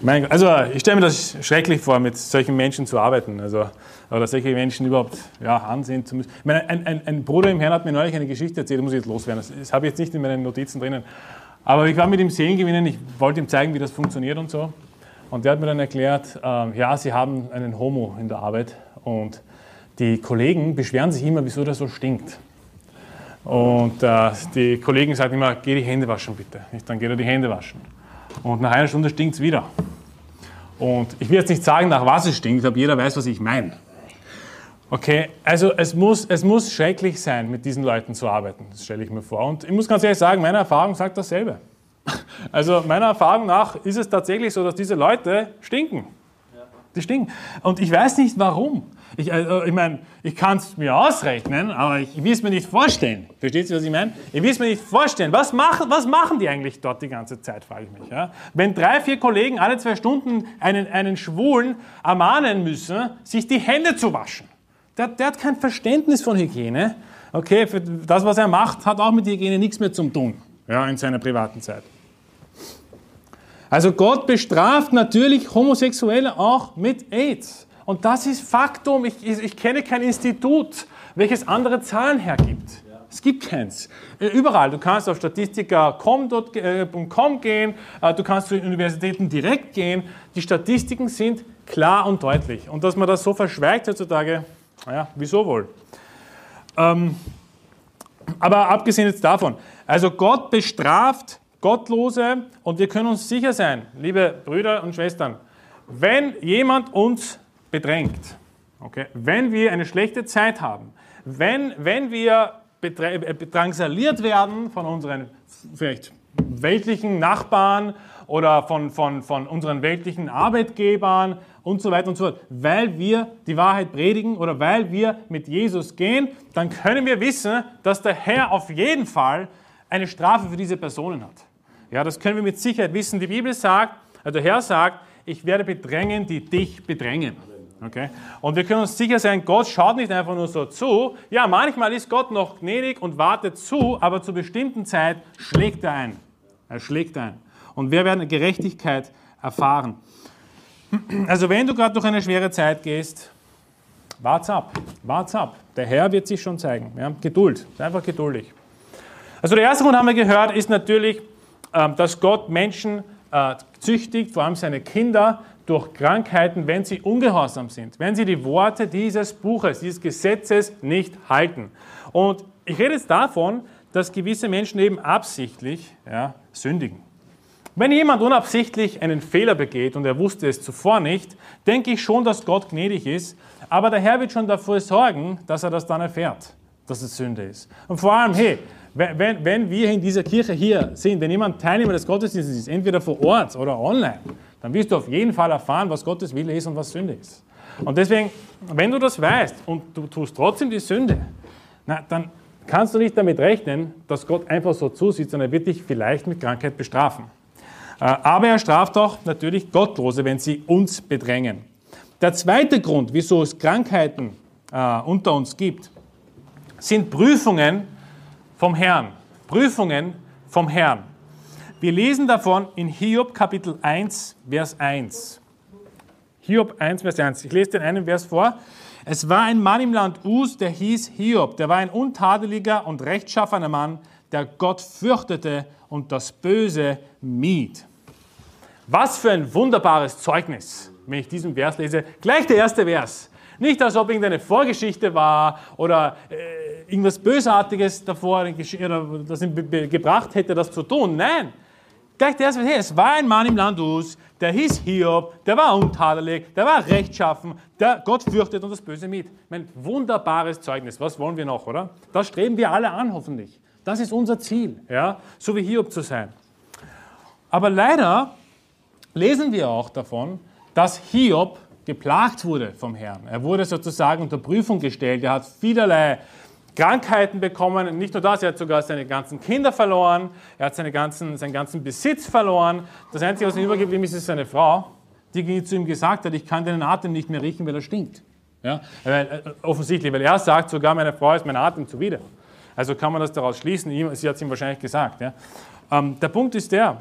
mein, also ich stelle mir das schrecklich vor, mit solchen Menschen zu arbeiten. Also, oder solche Menschen überhaupt ja, ansehen zu müssen. Ich meine, ein, ein, ein, Bruder im Herrn hat mir neulich eine Geschichte erzählt, muss ich jetzt loswerden. Das, das habe ich jetzt nicht in meinen Notizen drinnen. Aber ich war mit ihm Seelen gewinnen, ich wollte ihm zeigen, wie das funktioniert und so. Und der hat mir dann erklärt, äh, ja, sie haben einen Homo in der Arbeit und die Kollegen beschweren sich immer, wieso der so stinkt. Und äh, die Kollegen sagen immer, geh die Hände waschen bitte. Ich, dann geht er die Hände waschen. Und nach einer Stunde stinkt es wieder. Und ich will jetzt nicht sagen, nach was es stinkt, aber jeder weiß, was ich meine. Okay, also es muss, es muss schrecklich sein, mit diesen Leuten zu arbeiten, das stelle ich mir vor. Und ich muss ganz ehrlich sagen, meine Erfahrung sagt dasselbe. Also meiner Erfahrung nach ist es tatsächlich so, dass diese Leute stinken. Die stinken. Und ich weiß nicht warum. Ich, äh, ich meine, ich kann es mir ausrechnen, aber ich will es mir nicht vorstellen. Versteht ihr, was ich meine? Ich will es mir nicht vorstellen. Was machen, was machen die eigentlich dort die ganze Zeit, frage ich mich. Ja? Wenn drei, vier Kollegen alle zwei Stunden einen, einen Schwulen ermahnen müssen, sich die Hände zu waschen. Der, der hat kein Verständnis von Hygiene. Okay, das, was er macht, hat auch mit Hygiene nichts mehr zu tun ja, in seiner privaten Zeit. Also Gott bestraft natürlich Homosexuelle auch mit AIDS. Und das ist Faktum. Ich, ich kenne kein Institut, welches andere Zahlen hergibt. Es gibt keins. Überall. Du kannst auf statistiker.com gehen, äh, du kannst zu den Universitäten direkt gehen. Die Statistiken sind klar und deutlich. Und dass man das so verschweigt heutzutage, naja, wieso wohl? Ähm, aber abgesehen jetzt davon, also Gott bestraft Gottlose und wir können uns sicher sein, liebe Brüder und Schwestern, wenn jemand uns bedrängt, okay, wenn wir eine schlechte Zeit haben, wenn, wenn wir bedrangsaliert werden von unseren vielleicht weltlichen Nachbarn oder von, von, von unseren weltlichen Arbeitgebern und so weiter und so fort, weil wir die Wahrheit predigen oder weil wir mit Jesus gehen, dann können wir wissen, dass der Herr auf jeden Fall eine Strafe für diese Personen hat. Ja, das können wir mit Sicherheit wissen. Die Bibel sagt, also der Herr sagt, ich werde bedrängen, die dich bedrängen. Okay? Und wir können uns sicher sein, Gott schaut nicht einfach nur so zu. Ja, manchmal ist Gott noch gnädig und wartet zu, aber zur bestimmten Zeit schlägt er ein. Er schlägt ein. Und wir werden Gerechtigkeit erfahren. Also wenn du gerade durch eine schwere Zeit gehst, wart's ab, wart's ab. Der Herr wird sich schon zeigen. Ja? Geduld, einfach geduldig. Also der erste Grund haben wir gehört, ist natürlich, ähm, dass Gott Menschen äh, züchtigt, vor allem seine Kinder, durch Krankheiten, wenn sie ungehorsam sind, wenn sie die Worte dieses Buches, dieses Gesetzes nicht halten. Und ich rede jetzt davon, dass gewisse Menschen eben absichtlich ja, sündigen. Wenn jemand unabsichtlich einen Fehler begeht und er wusste es zuvor nicht, denke ich schon, dass Gott gnädig ist, aber der Herr wird schon dafür sorgen, dass er das dann erfährt, dass es Sünde ist. Und vor allem, hey, wenn, wenn wir in dieser Kirche hier sind, wenn jemand Teilnehmer des Gottesdienstes ist, entweder vor Ort oder online, dann wirst du auf jeden Fall erfahren, was Gottes Wille ist und was Sünde ist. Und deswegen, wenn du das weißt und du tust trotzdem die Sünde, na, dann kannst du nicht damit rechnen, dass Gott einfach so zusieht, sondern er wird dich vielleicht mit Krankheit bestrafen. Äh, aber er straft auch natürlich Gottlose, wenn sie uns bedrängen. Der zweite Grund, wieso es Krankheiten äh, unter uns gibt, sind Prüfungen, vom Herrn. Prüfungen vom Herrn. Wir lesen davon in Hiob Kapitel 1, Vers 1. Hiob 1, Vers 1. Ich lese den einen Vers vor. Es war ein Mann im Land Us, der hieß Hiob. Der war ein untadeliger und rechtschaffener Mann, der Gott fürchtete und das Böse mied. Was für ein wunderbares Zeugnis, wenn ich diesen Vers lese. Gleich der erste Vers. Nicht, als ob irgendeine Vorgeschichte war oder äh, irgendwas Bösartiges davor das ihn gebracht hätte, das zu tun. Nein. Gleich der erste, hey, es war ein Mann im Land Us, der hieß Hiob, der war untadelig, der war rechtschaffen, der Gott fürchtet und das Böse mit. Mein wunderbares Zeugnis. Was wollen wir noch, oder? Das streben wir alle an, hoffentlich. Das ist unser Ziel, ja? so wie Hiob zu sein. Aber leider lesen wir auch davon, dass Hiob geplagt wurde vom Herrn. Er wurde sozusagen unter Prüfung gestellt. Er hat vielerlei Krankheiten bekommen. Nicht nur das, er hat sogar seine ganzen Kinder verloren. Er hat seine ganzen, seinen ganzen Besitz verloren. Das Einzige, was ihm übergeblieben ist, ist seine Frau, die zu ihm gesagt hat, ich kann deinen Atem nicht mehr riechen, weil er stinkt. Ja? Weil, äh, offensichtlich, weil er sagt, sogar meine Frau ist mein Atem zuwider. Also kann man das daraus schließen. Sie hat es ihm wahrscheinlich gesagt. Ja? Ähm, der Punkt ist der,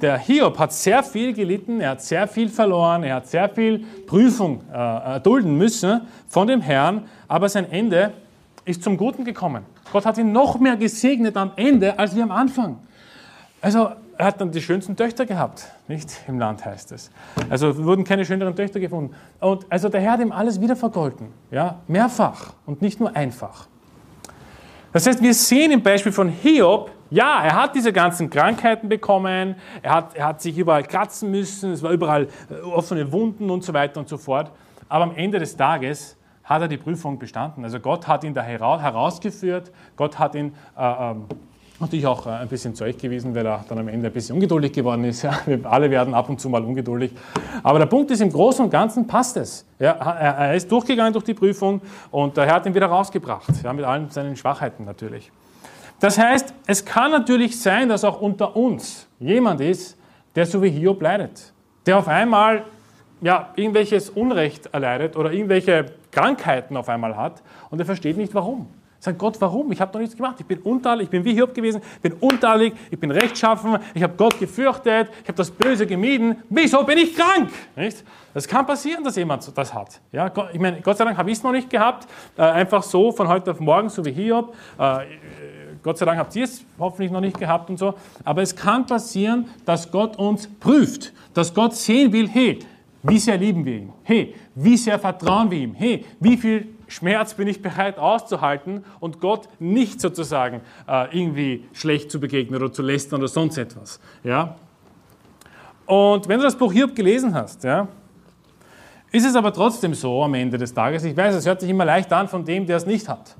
der Hiob hat sehr viel gelitten, er hat sehr viel verloren, er hat sehr viel Prüfung äh, erdulden müssen von dem Herrn, aber sein Ende ist zum Guten gekommen. Gott hat ihn noch mehr gesegnet am Ende als wir am Anfang. Also er hat dann die schönsten Töchter gehabt, nicht im Land heißt es. Also wurden keine schöneren Töchter gefunden. Und also der Herr hat ihm alles wieder vergolten, ja, mehrfach und nicht nur einfach. Das heißt, wir sehen im Beispiel von Hiob, ja, er hat diese ganzen Krankheiten bekommen, er hat, er hat sich überall kratzen müssen, es war überall äh, offene Wunden und so weiter und so fort. Aber am Ende des Tages hat er die Prüfung bestanden. Also Gott hat ihn da herausgeführt, Gott hat ihn äh, ähm, Natürlich auch äh, ein bisschen zurechtgewiesen, weil er dann am Ende ein bisschen ungeduldig geworden ist. Ja, wir alle werden ab und zu mal ungeduldig. Aber der Punkt ist, im Großen und Ganzen passt es. Ja, er ist durchgegangen durch die Prüfung und der Herr hat ihn wieder rausgebracht, ja, mit allen seinen Schwachheiten natürlich. Das heißt, es kann natürlich sein, dass auch unter uns jemand ist, der so wie Hiob leidet, der auf einmal ja, irgendwelches Unrecht erleidet oder irgendwelche Krankheiten auf einmal hat und er versteht nicht warum. Sagt Gott, warum? Ich habe doch nichts gemacht. Ich bin untadelig, ich bin wie Hiob gewesen, ich bin untadelig, ich bin rechtschaffen, ich habe Gott gefürchtet, ich habe das Böse gemieden. Wieso bin ich krank? Nicht? Das kann passieren, dass jemand das hat. Ja, ich meine, Gott sei Dank habe ich es noch nicht gehabt, äh, einfach so von heute auf morgen, so wie Hiob. Äh, Gott sei Dank habt ihr es hoffentlich noch nicht gehabt und so. Aber es kann passieren, dass Gott uns prüft, dass Gott sehen will, hey, wie sehr lieben wir ihn? Hey, wie sehr vertrauen wir ihm? Hey, wie viel Schmerz bin ich bereit auszuhalten und Gott nicht sozusagen äh, irgendwie schlecht zu begegnen oder zu lästern oder sonst etwas. Ja? Und wenn du das Buch Hiob gelesen hast, ja, ist es aber trotzdem so am Ende des Tages, ich weiß, es hört sich immer leicht an von dem, der es nicht hat.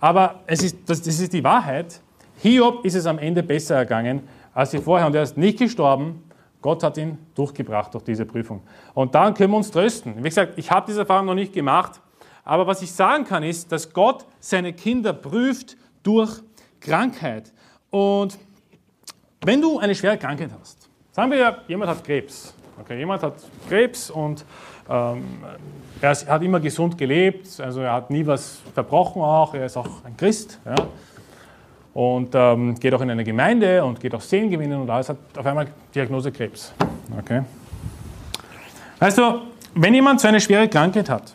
Aber es ist, das, das ist die Wahrheit. Hiob ist es am Ende besser ergangen als sie vorher und er ist nicht gestorben. Gott hat ihn durchgebracht durch diese Prüfung. Und daran können wir uns trösten. Wie gesagt, ich habe diese Erfahrung noch nicht gemacht, aber was ich sagen kann, ist, dass Gott seine Kinder prüft durch Krankheit. Und wenn du eine schwere Krankheit hast, sagen wir ja, jemand hat Krebs. Okay, jemand hat Krebs und ähm, er hat immer gesund gelebt, also er hat nie was verbrochen auch, er ist auch ein Christ. Ja, und ähm, geht auch in eine Gemeinde und geht auch Seelen gewinnen und alles hat auf einmal Diagnose Krebs. Okay. Also, wenn jemand so eine schwere Krankheit hat,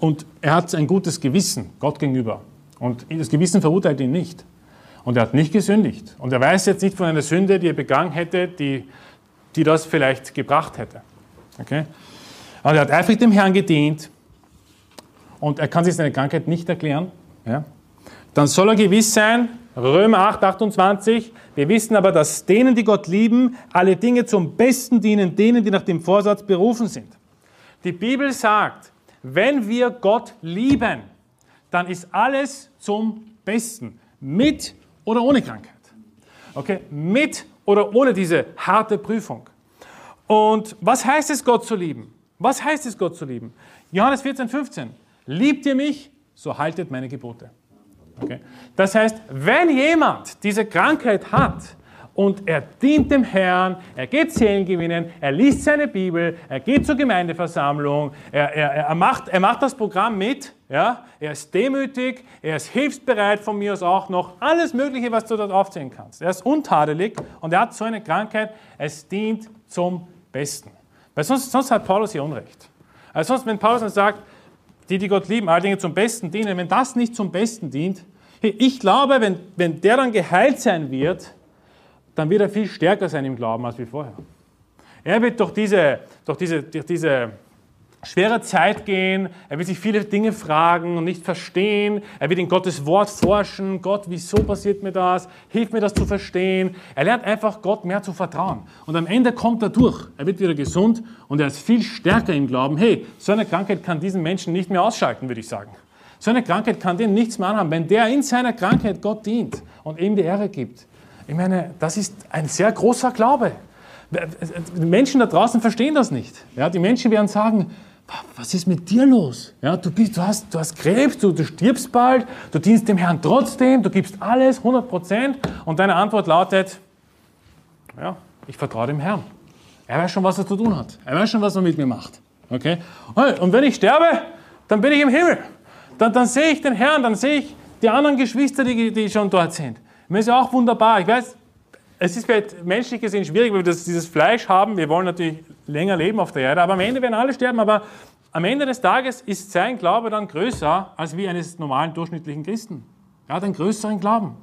und er hat ein gutes Gewissen Gott gegenüber. Und das Gewissen verurteilt ihn nicht. Und er hat nicht gesündigt. Und er weiß jetzt nicht von einer Sünde, die er begangen hätte, die, die das vielleicht gebracht hätte. Okay? Und er hat eifrig dem Herrn gedient. Und er kann sich seine Krankheit nicht erklären. Ja? Dann soll er gewiss sein, Römer 8, 28, wir wissen aber, dass denen, die Gott lieben, alle Dinge zum Besten dienen, denen, die nach dem Vorsatz berufen sind. Die Bibel sagt, wenn wir Gott lieben, dann ist alles zum Besten. Mit oder ohne Krankheit. Okay? Mit oder ohne diese harte Prüfung. Und was heißt es, Gott zu lieben? Was heißt es, Gott zu lieben? Johannes 14, 15. Liebt ihr mich, so haltet meine Gebote. Okay? Das heißt, wenn jemand diese Krankheit hat, und er dient dem Herrn, er geht Seelen gewinnen, er liest seine Bibel, er geht zur Gemeindeversammlung, er, er, er, macht, er macht das Programm mit, ja? er ist demütig, er ist hilfsbereit von mir aus auch noch, alles Mögliche, was du dort aufzählen kannst. Er ist untadelig und er hat so eine Krankheit, es dient zum Besten. Weil sonst, sonst hat Paulus hier Unrecht. Also sonst, wenn Paulus dann sagt, die, die Gott lieben, all Dinge zum Besten dienen, wenn das nicht zum Besten dient, ich glaube, wenn, wenn der dann geheilt sein wird, dann wird er viel stärker sein im Glauben als wie vorher. Er wird durch diese, durch diese, durch diese schwere Zeit gehen, er wird sich viele Dinge fragen und nicht verstehen, er wird in Gottes Wort forschen, Gott, wieso passiert mir das, hilf mir das zu verstehen. Er lernt einfach Gott mehr zu vertrauen. Und am Ende kommt er durch, er wird wieder gesund und er ist viel stärker im Glauben. Hey, so eine Krankheit kann diesen Menschen nicht mehr ausschalten, würde ich sagen. So eine Krankheit kann dem nichts mehr anhaben. Wenn der in seiner Krankheit Gott dient und ihm die Ehre gibt, ich meine, das ist ein sehr großer Glaube. Die Menschen da draußen verstehen das nicht. Ja, die Menschen werden sagen, was ist mit dir los? Ja, du, bist, du, hast, du hast Krebs, du, du stirbst bald, du dienst dem Herrn trotzdem, du gibst alles, 100 Prozent. Und deine Antwort lautet, ja, ich vertraue dem Herrn. Er weiß schon, was er zu tun hat. Er weiß schon, was er mit mir macht. Okay? Und wenn ich sterbe, dann bin ich im Himmel. Dann, dann sehe ich den Herrn, dann sehe ich die anderen Geschwister, die, die schon dort sind. Das ist auch wunderbar. Ich weiß, es ist vielleicht menschlich gesehen schwierig, weil wir das, dieses Fleisch haben. Wir wollen natürlich länger leben auf der Erde, aber am Ende werden alle sterben. Aber am Ende des Tages ist sein Glaube dann größer als wie eines normalen durchschnittlichen Christen. Er hat einen größeren Glauben.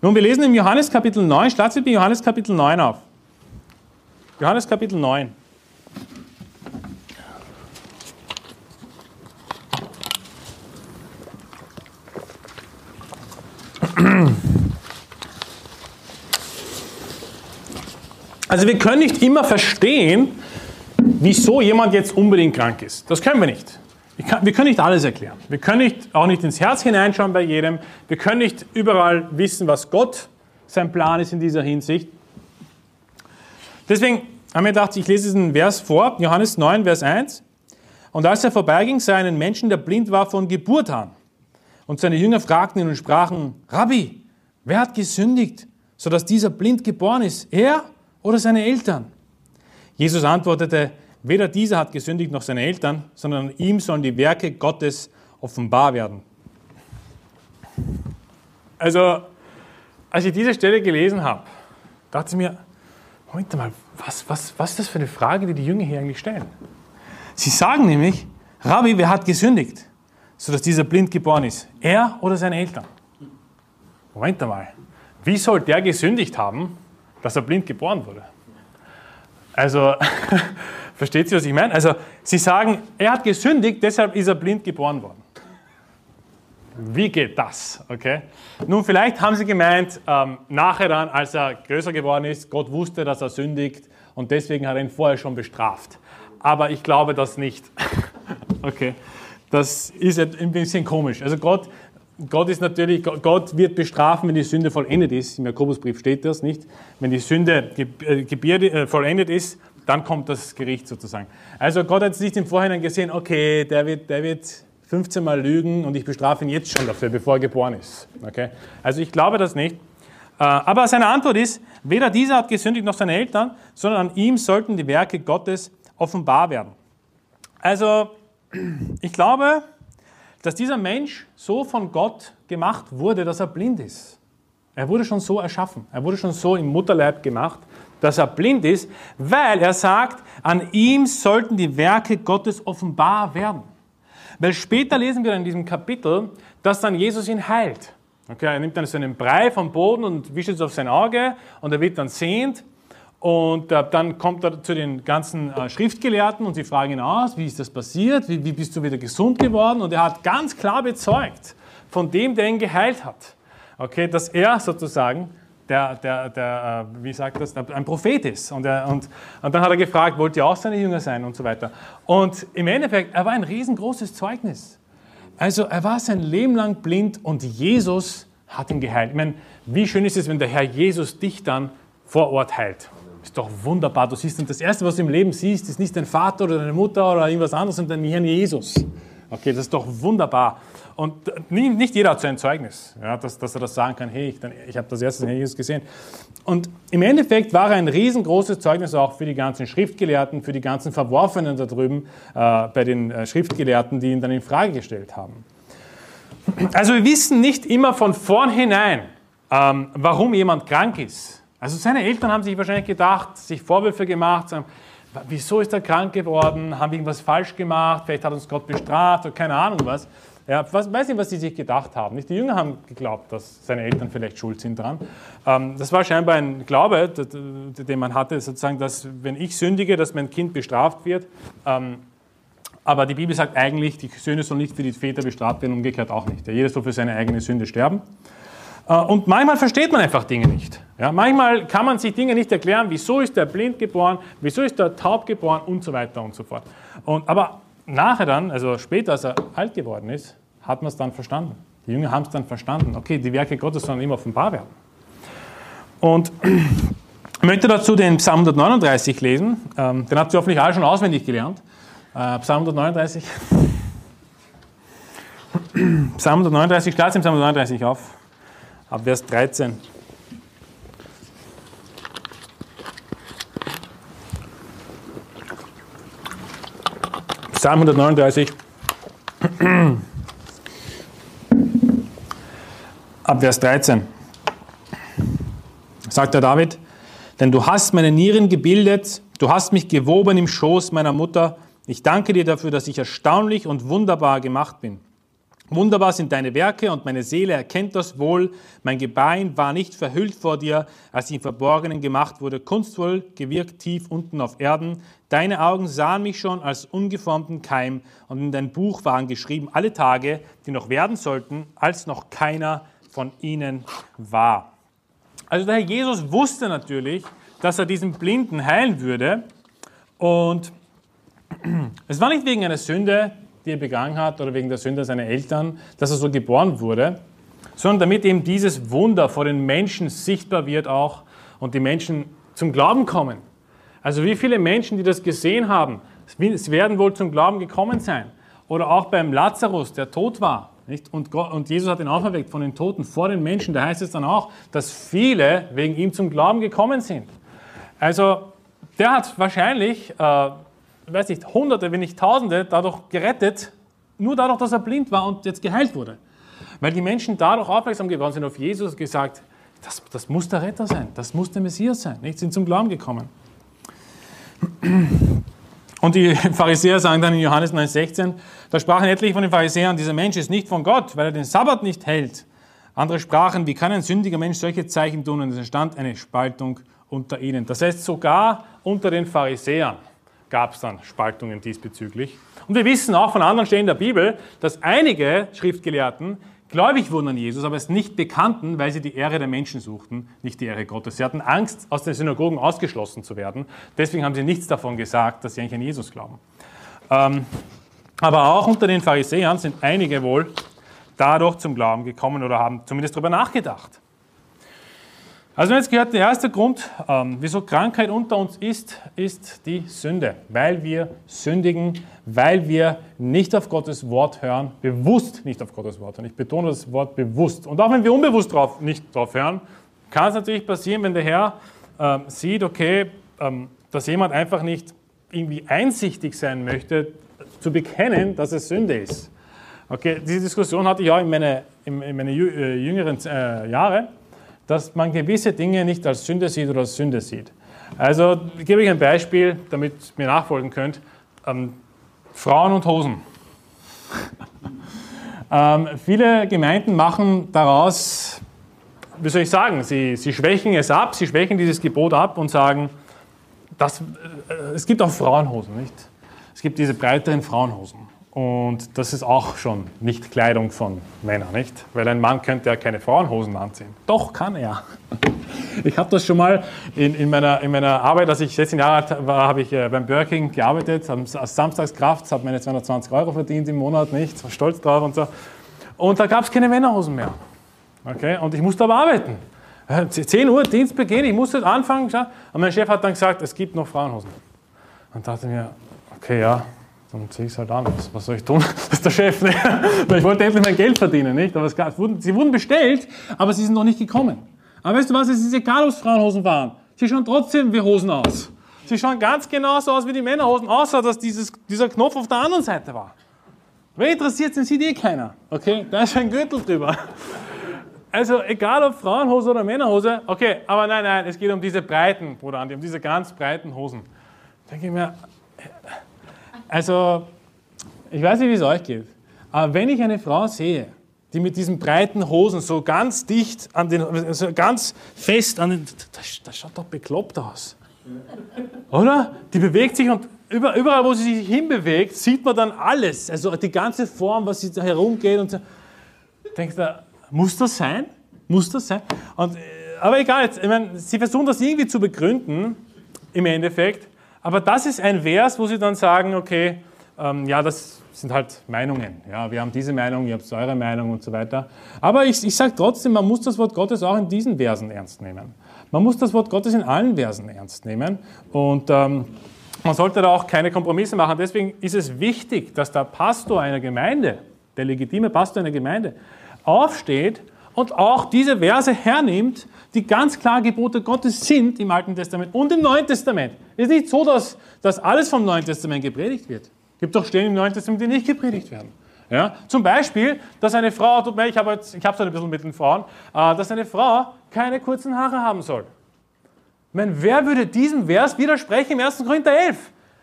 Nun, wir lesen im Johannes Kapitel 9, schlagt bitte Johannes Kapitel 9 auf. Johannes Kapitel 9. Also wir können nicht immer verstehen, wieso jemand jetzt unbedingt krank ist. Das können wir nicht. kann, wir können nicht alles erklären. Wir können nicht, auch nicht ins Herz hineinschauen bei jedem. Wir können nicht überall wissen, was Gott sein Plan ist in dieser Hinsicht. Deswegen haben wir gedacht, ich lese diesen Vers vor, Johannes 9, Vers 1. Und als er vorbeiging, sah er einen Menschen, der blind war von Geburt an. Und seine Jünger fragten ihn und sprachen, Rabbi, wer hat gesündigt, sodass dieser blind geboren ist? Er oder seine Eltern? Jesus antwortete, weder dieser hat gesündigt noch seine Eltern, sondern ihm sollen die Werke Gottes offenbar werden. Also, als ich diese Stelle gelesen habe, dachte ich mir, Moment mal, was, was, was ist das für eine Frage, die die Jünger hier eigentlich stellen? Sie sagen nämlich, Rabbi, wer hat gesündigt, sodass dieser blind geboren ist? Er oder seine Eltern? Moment einmal, wie soll der gesündigt haben, dass er blind geboren wurde? Also, versteht Sie, was ich meine? Also, Sie sagen, er hat gesündigt, deshalb ist er blind geboren worden. Wie geht das? Okay? Nun, vielleicht haben Sie gemeint, ähm, nachher dann, als er größer geworden ist, Gott wusste, dass er sündigt und deswegen hat er ihn vorher schon bestraft aber ich glaube das nicht. okay, das ist ein bisschen komisch. Also Gott, Gott ist natürlich, Gott wird bestrafen, wenn die Sünde vollendet ist. Im Jakobusbrief steht das nicht. Wenn die Sünde äh, äh, vollendet ist, dann kommt das Gericht sozusagen. Also Gott hat sich im Vorhinein gesehen, okay, der wird, der wird 15 Mal lügen und ich bestrafe ihn jetzt schon dafür, bevor er geboren ist. Okay? Also ich glaube das nicht. Äh, aber seine Antwort ist, weder dieser hat gesündigt noch seine Eltern, sondern an ihm sollten die Werke Gottes offenbar werden. Also, ich glaube, dass dieser Mensch so von Gott gemacht wurde, dass er blind ist. Er wurde schon so erschaffen. Er wurde schon so im Mutterleib gemacht, dass er blind ist, weil er sagt, an ihm sollten die Werke Gottes offenbar werden. Weil später lesen wir in diesem Kapitel, dass dann Jesus ihn heilt. Okay, er nimmt dann so einen Brei vom Boden und wischt es auf sein Auge und er wird dann sehend und äh, dann kommt er zu den ganzen äh, Schriftgelehrten und sie fragen ihn aus, wie ist das passiert, wie, wie, bist du wieder gesund geworden? Und er hat ganz klar bezeugt von dem, der ihn geheilt hat. Okay, dass er sozusagen der, der, der äh, wie sagt das, ein Prophet ist. Und, er, und, und dann hat er gefragt, wollt ihr auch seine Jünger sein und so weiter. Und im Endeffekt, er war ein riesengroßes Zeugnis. Also er war sein Leben lang blind und Jesus hat ihn geheilt. Ich meine, wie schön ist es, wenn der Herr Jesus dich dann vor Ort heilt. Ist doch wunderbar. Du siehst, und das Erste, was du im Leben siehst, ist nicht dein Vater oder deine Mutter oder irgendwas anderes, sondern dein Herrn Jesus. Okay, das ist doch wunderbar. Und nicht jeder hat so ein Zeugnis, ja, dass, dass er das sagen kann, hey, ich, ich habe das erste Herrn Jesus gesehen. Und im Endeffekt war er ein riesengroßes Zeugnis auch für die ganzen Schriftgelehrten, für die ganzen Verworfenen da drüben, äh, bei den äh, Schriftgelehrten, die ihn dann in Frage gestellt haben. Also wir wissen nicht immer von vornherein, ähm, warum jemand krank ist. Also seine Eltern haben sich wahrscheinlich gedacht, sich Vorwürfe gemacht, sagen, wieso ist er krank geworden, haben wir irgendwas falsch gemacht, vielleicht hat uns Gott bestraft oder keine Ahnung was. Ja, was, weiß nicht, was sie sich gedacht haben. Nicht die Jünger haben geglaubt, dass seine Eltern vielleicht schuld sind dran. Ähm, das war scheinbar ein Glaube, den man hatte, sozusagen, dass wenn ich sündige, dass mein Kind bestraft wird. Ähm, aber die Bibel sagt eigentlich, die Söhne sollen nicht für die Väter bestraft werden, umgekehrt auch nicht. Ja, jeder soll für seine eigene Sünde sterben. Äh, und manchmal versteht man einfach Dinge nicht. Ja, manchmal kann man sich Dinge nicht erklären, wieso ist der blind geboren, wieso ist der taub geboren und so weiter und so fort. Und, aber nachher dann, also später, als er alt geworden ist, hat man es dann verstanden. Die Jünger haben es dann verstanden. Okay, die Werke Gottes sollen immer offenbar werden. Und ich möchte dazu den Psalm 139 lesen. Ähm, den habt ihr hoffentlich alle schon auswendig gelernt. Äh, Psalm 139. Psalm 139, schlagt im Psalm 139 auf ab Vers 13. Psalm 139, ab Vers 13. Sagt der David, denn du hast meine Nieren gebildet, du hast mich gewoben im Schoß meiner Mutter. Ich danke dir dafür, dass ich erstaunlich und wunderbar gemacht bin. Wunderbar sind deine Werke und meine Seele erkennt das wohl. Mein Gebein war nicht verhüllt vor dir, als ich im Verborgenen gemacht wurde, kunstvoll gewirkt tief unten auf Erden. Deine Augen sahen mich schon als ungeformten Keim und in dein Buch waren geschrieben alle Tage, die noch werden sollten, als noch keiner von ihnen war. Also der Herr Jesus wusste natürlich, dass er diesen Blinden heilen würde und es war nicht wegen einer Sünde, die er begangen hat oder wegen der Sünde seiner Eltern, dass er so geboren wurde, sondern damit eben dieses Wunder vor den Menschen sichtbar wird auch und die Menschen zum Glauben kommen. Also wie viele Menschen, die das gesehen haben, es werden wohl zum Glauben gekommen sein. Oder auch beim Lazarus, der tot war. Nicht? Und, Gott, und Jesus hat ihn auferweckt von den Toten vor den Menschen. Da heißt es dann auch, dass viele wegen ihm zum Glauben gekommen sind. Also der hat wahrscheinlich, äh, weiß nicht, Hunderte, wenn nicht Tausende dadurch gerettet, nur dadurch, dass er blind war und jetzt geheilt wurde. Weil die Menschen dadurch aufmerksam geworden sind auf Jesus und gesagt, das, das muss der Retter sein, das muss der Messias sein. Nicht? Sind zum Glauben gekommen. Und die Pharisäer sagen dann in Johannes 9,16, da sprachen etliche von den Pharisäern, dieser Mensch ist nicht von Gott, weil er den Sabbat nicht hält. Andere sprachen, wie kann ein sündiger Mensch solche Zeichen tun? Und es entstand eine Spaltung unter ihnen. Das heißt, sogar unter den Pharisäern gab es dann Spaltungen diesbezüglich. Und wir wissen auch von anderen Stellen der Bibel, dass einige Schriftgelehrten gläubig wurden an Jesus, aber es nicht bekannten, weil sie die Ehre der Menschen suchten, nicht die Ehre Gottes. Sie hatten Angst, aus den Synagogen ausgeschlossen zu werden. Deswegen haben sie nichts davon gesagt, dass sie eigentlich an Jesus glauben. Ähm, aber auch unter den Pharisäern sind einige wohl dadurch zum Glauben gekommen oder haben zumindest darüber nachgedacht. Also jetzt gehört der erste Grund, ähm, wieso Krankheit unter uns ist, ist die Sünde. Weil wir sündigen, weil wir nicht auf Gottes Wort hören, bewusst nicht auf Gottes Wort hören. Ich betone das Wort bewusst. Und auch wenn wir unbewusst drauf, nicht drauf hören, kann es natürlich passieren, wenn der Herr ähm, sieht, okay, ähm, dass jemand einfach nicht irgendwie einsichtig sein möchte, zu bekennen, dass es Sünde ist. Okay, diese Diskussion hatte ich auch in meine, in, in meine äh, jüngeren äh, Jahre dass man gewisse Dinge nicht als Sünde sieht oder als Sünde sieht. Also gebe ich ein Beispiel, damit ihr mir nachfolgen könnt. Ähm, Frauen und Hosen. ähm, viele Gemeinden machen daraus, wie soll ich sagen, sie, sie schwächen es ab, sie schwächen dieses Gebot ab und sagen, dass, äh, es gibt auch Frauenhosen, nicht? Es gibt diese breiteren Frauenhosen. Und das ist auch schon nicht Kleidung von Männern, nicht? Weil ein Mann könnte ja keine Frauenhosen anziehen. Doch, kann er. Ich habe das schon mal in, in, meiner, in meiner Arbeit, als ich 16 Jahre alt war, habe ich äh, beim Burger gearbeitet, als Samstagskraft, habe meine 220 Euro verdient im Monat, nicht? War stolz drauf und so. Und da gab es keine Männerhosen mehr. Okay? Und ich musste aber arbeiten. 10 Uhr Dienstbeginn, ich musste anfangen. Und mein Chef hat dann gesagt, es gibt noch Frauenhosen. Und dachte mir, okay, ja, dann ziehe ich es halt an. Was, was, soll ich tun? Das ist der Chef. Ne? ich wollte endlich mein Geld verdienen. Nicht? Aber es, sie wurden bestellt, aber sie sind noch nicht gekommen. Aber weißt du was, es ist egal, ob es Frauenhosen waren. Sie schauen trotzdem wie Hosen aus. Sie schauen ganz genauso aus wie die Männerhosen, außer dass dieses, dieser Knopf auf der anderen Seite war. Wer interessiert, den sieht eh keiner. Okay, da ist ein Gürtel drüber. Also egal ob Frauenhose oder Männerhose, okay, aber nein, nein, es geht um diese breiten, Bruder Andi, um diese ganz breiten Hosen. Da denke ich mir, also, ich weiß nicht, wie es euch geht, aber wenn ich eine Frau sehe, die mit diesen breiten Hosen so ganz dicht an den, also ganz fest an den, das, das schaut doch bekloppt aus. Oder? Die bewegt sich und überall, wo sie sich hinbewegt, sieht man dann alles. Also die ganze Form, was sie da herumgeht und so. Denkt da, muss das sein? Muss das sein? Und, äh, aber egal, jetzt, ich meine, sie versuchen das irgendwie zu begründen, im Endeffekt. Aber das ist ein Vers, wo sie dann sagen, okay, ähm, ja, das sind halt Meinungen. Ja, wir haben diese Meinung, ihr habt eure Meinung und so weiter. Aber ich, ich sage trotzdem, man muss das Wort Gottes auch in diesen Versen ernst nehmen. Man muss das Wort Gottes in allen Versen ernst nehmen. Und ähm, man sollte da auch keine Kompromisse machen. Deswegen ist es wichtig, dass der Pastor einer Gemeinde, der legitime Pastor einer Gemeinde, aufsteht und auch diese Verse hernimmt die ganz klar Gebote Gottes sind im Alten Testament und im Neuen Testament. Es ist nicht so, dass, dass alles vom Neuen Testament gepredigt wird. Es gibt doch Stellen im Neuen Testament, die nicht gepredigt werden. Ja? Zum Beispiel, dass eine Frau, tut mir, ich habe es ein bisschen mit den Frauen, äh, dass eine Frau keine kurzen Haare haben soll. Ich meine, wer würde diesem Vers widersprechen im 1. Korinther 11?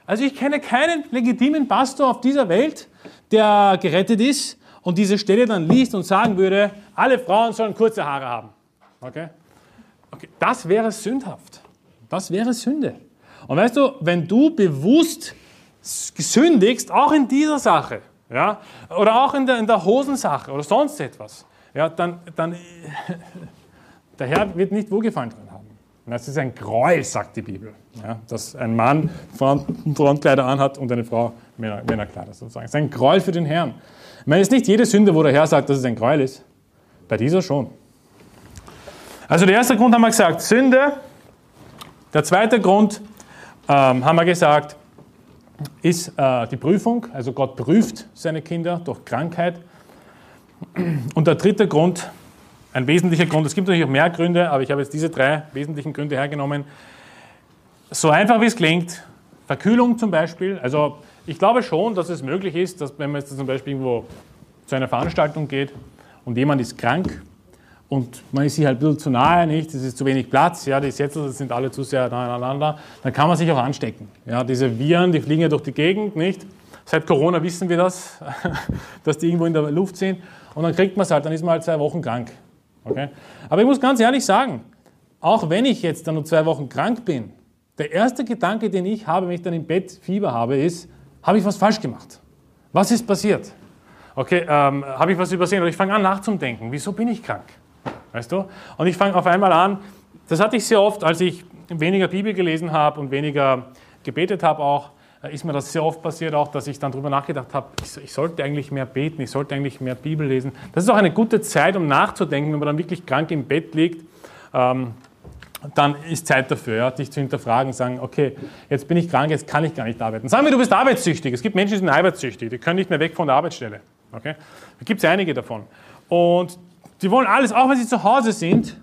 Also ich kenne keinen legitimen Pastor auf dieser Welt, der gerettet ist und diese Stelle dann liest und sagen würde, alle Frauen sollen kurze Haare haben. Okay? Okay, das wäre sündhaft. Das wäre Sünde. Und weißt du, wenn du bewusst sündigst, auch in dieser Sache, ja, oder auch in der, in der Hosensache oder sonst etwas, ja, dann, dann der Herr wird nicht Wohlgefallen. Das ist ein Gräuel, sagt die Bibel. Ja, dass ein Mann Frontkleider anhat und eine Frau Männerkleider sozusagen. Das ist ein Gräuel für den Herrn. Ich meine, es ist nicht jede Sünde, wo der Herr sagt, dass es ein Gräuel ist. Bei dieser schon. Also der erste Grund haben wir gesagt, Sünde. Der zweite Grund ähm, haben wir gesagt, ist äh, die Prüfung. Also Gott prüft seine Kinder durch Krankheit. Und der dritte Grund, ein wesentlicher Grund, es gibt natürlich auch mehr Gründe, aber ich habe jetzt diese drei wesentlichen Gründe hergenommen. So einfach wie es klingt, Verkühlung zum Beispiel. Also ich glaube schon, dass es möglich ist, dass wenn man jetzt zum Beispiel irgendwo zu einer Veranstaltung geht und jemand ist krank und man ist sich halt ein bisschen zu nahe, nicht? Es ist zu wenig Platz, ja, die Sätze sind alle zu sehr nahe aneinander, dann kann man sich auch anstecken. Ja, diese Viren, die fliegen ja durch die Gegend, nicht? Seit Corona wissen wir das, dass die irgendwo in der Luft sind und dann kriegt man es halt, dann ist man halt zwei Wochen krank. Okay? Aber ich muss ganz ehrlich sagen, auch wenn ich jetzt dann nur zwei Wochen krank bin, der erste Gedanke, den ich habe, wenn ich dann im Bett Fieber habe, ist, habe ich was falsch gemacht? Was ist passiert? Okay, ähm, habe ich was übersehen? Oder ich fange an nachzudenken, wieso bin ich krank? Weißt du? Und ich fange auf einmal an, das hatte ich sehr oft, als ich weniger Bibel gelesen habe und weniger gebetet habe auch, ist mir das sehr oft passiert, auch dass ich dann darüber nachgedacht habe, ich, ich, sollte eigentlich mehr beten, ich sollte eigentlich mehr Bibel lesen. Das ist auch eine gute Zeit, um nachzudenken, wenn man dann wirklich krank im Bett liegt. Ähm, dann ist Zeit dafür, ja, dich zu hinterfragen, sagen, okay, jetzt bin ich krank, jetzt kann ich gar nicht arbeiten. Sagen wir, du bist arbeitssüchtig. Es gibt Menschen, die sind arbeitssüchtig, die können nicht mehr weg von der Arbeitsstelle. Okay? Da gibt es einige davon. Und die wollen alles, auch wenn sie zu Hause sind,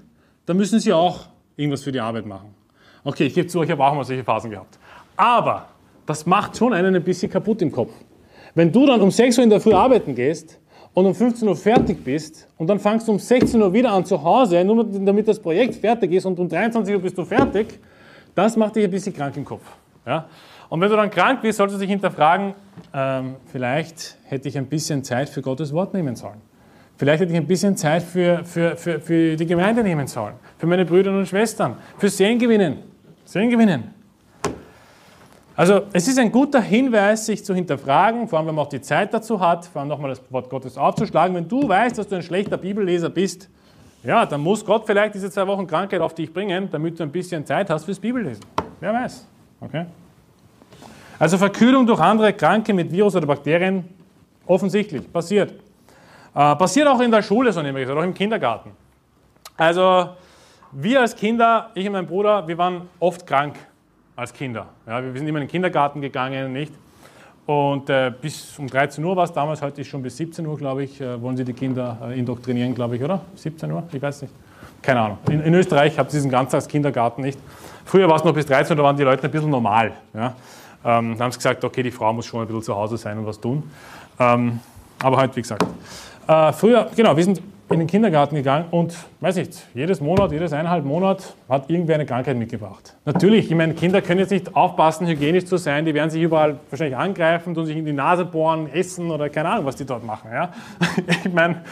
dann müssen sie auch irgendwas für die Arbeit machen. Okay, ich gebe zu, ich habe auch mal solche Phasen gehabt. Aber das macht schon einen ein bisschen kaputt im Kopf. Wenn du dann um 6 Uhr in der Früh arbeiten gehst und um 15 Uhr fertig bist und dann fangst du um 16 Uhr wieder an zu Hause, nur damit das Projekt fertig ist und um 23 Uhr bist du fertig, das macht dich ein bisschen krank im Kopf. Ja? Und wenn du dann krank bist, solltest du dich hinterfragen, ähm, vielleicht hätte ich ein bisschen Zeit für Gottes Wort nehmen sollen. Vielleicht hätte ich ein bisschen Zeit für, für, für, für die Gemeinde nehmen sollen, für meine Brüder und Schwestern, für Sehen gewinnen. Also es ist ein guter Hinweis, sich zu hinterfragen, vor allem wenn man auch die Zeit dazu hat, vor allem nochmal das Wort Gottes aufzuschlagen. Wenn du weißt, dass du ein schlechter Bibelleser bist, ja, dann muss Gott vielleicht diese zwei Wochen Krankheit auf dich bringen, damit du ein bisschen Zeit hast fürs Bibellesen. Wer weiß. Okay? Also Verkühlung durch andere Kranke mit Virus oder Bakterien, offensichtlich, passiert. Äh, passiert auch in der Schule, so nehme ich gesagt, auch im Kindergarten. Also wir als Kinder, ich und mein Bruder, wir waren oft krank als Kinder. Ja, wir sind immer in den Kindergarten gegangen, nicht? Und äh, bis um 13 Uhr war es damals, heute ist schon bis 17 Uhr, glaube ich, äh, wollen sie die Kinder äh, indoktrinieren, glaube ich, oder? 17 Uhr? Ich weiß nicht. Keine Ahnung. In, in Österreich habt ihr diesen Ganztagskindergarten nicht. Früher war es noch bis 13 Uhr, da waren die Leute ein bisschen normal. Ja? Ähm, da haben sie gesagt, okay, die Frau muss schon ein bisschen zu Hause sein und was tun. Ähm, aber heute, wie gesagt. Äh, früher, genau, wir sind in den Kindergarten gegangen und, weiß nicht, jedes Monat, jedes eineinhalb Monat hat irgendwer eine Krankheit mitgebracht. Natürlich, ich meine, Kinder können jetzt nicht aufpassen, hygienisch zu sein, die werden sich überall wahrscheinlich angreifen, tun sich in die Nase bohren, essen oder keine Ahnung, was die dort machen. Ja? Ich meine,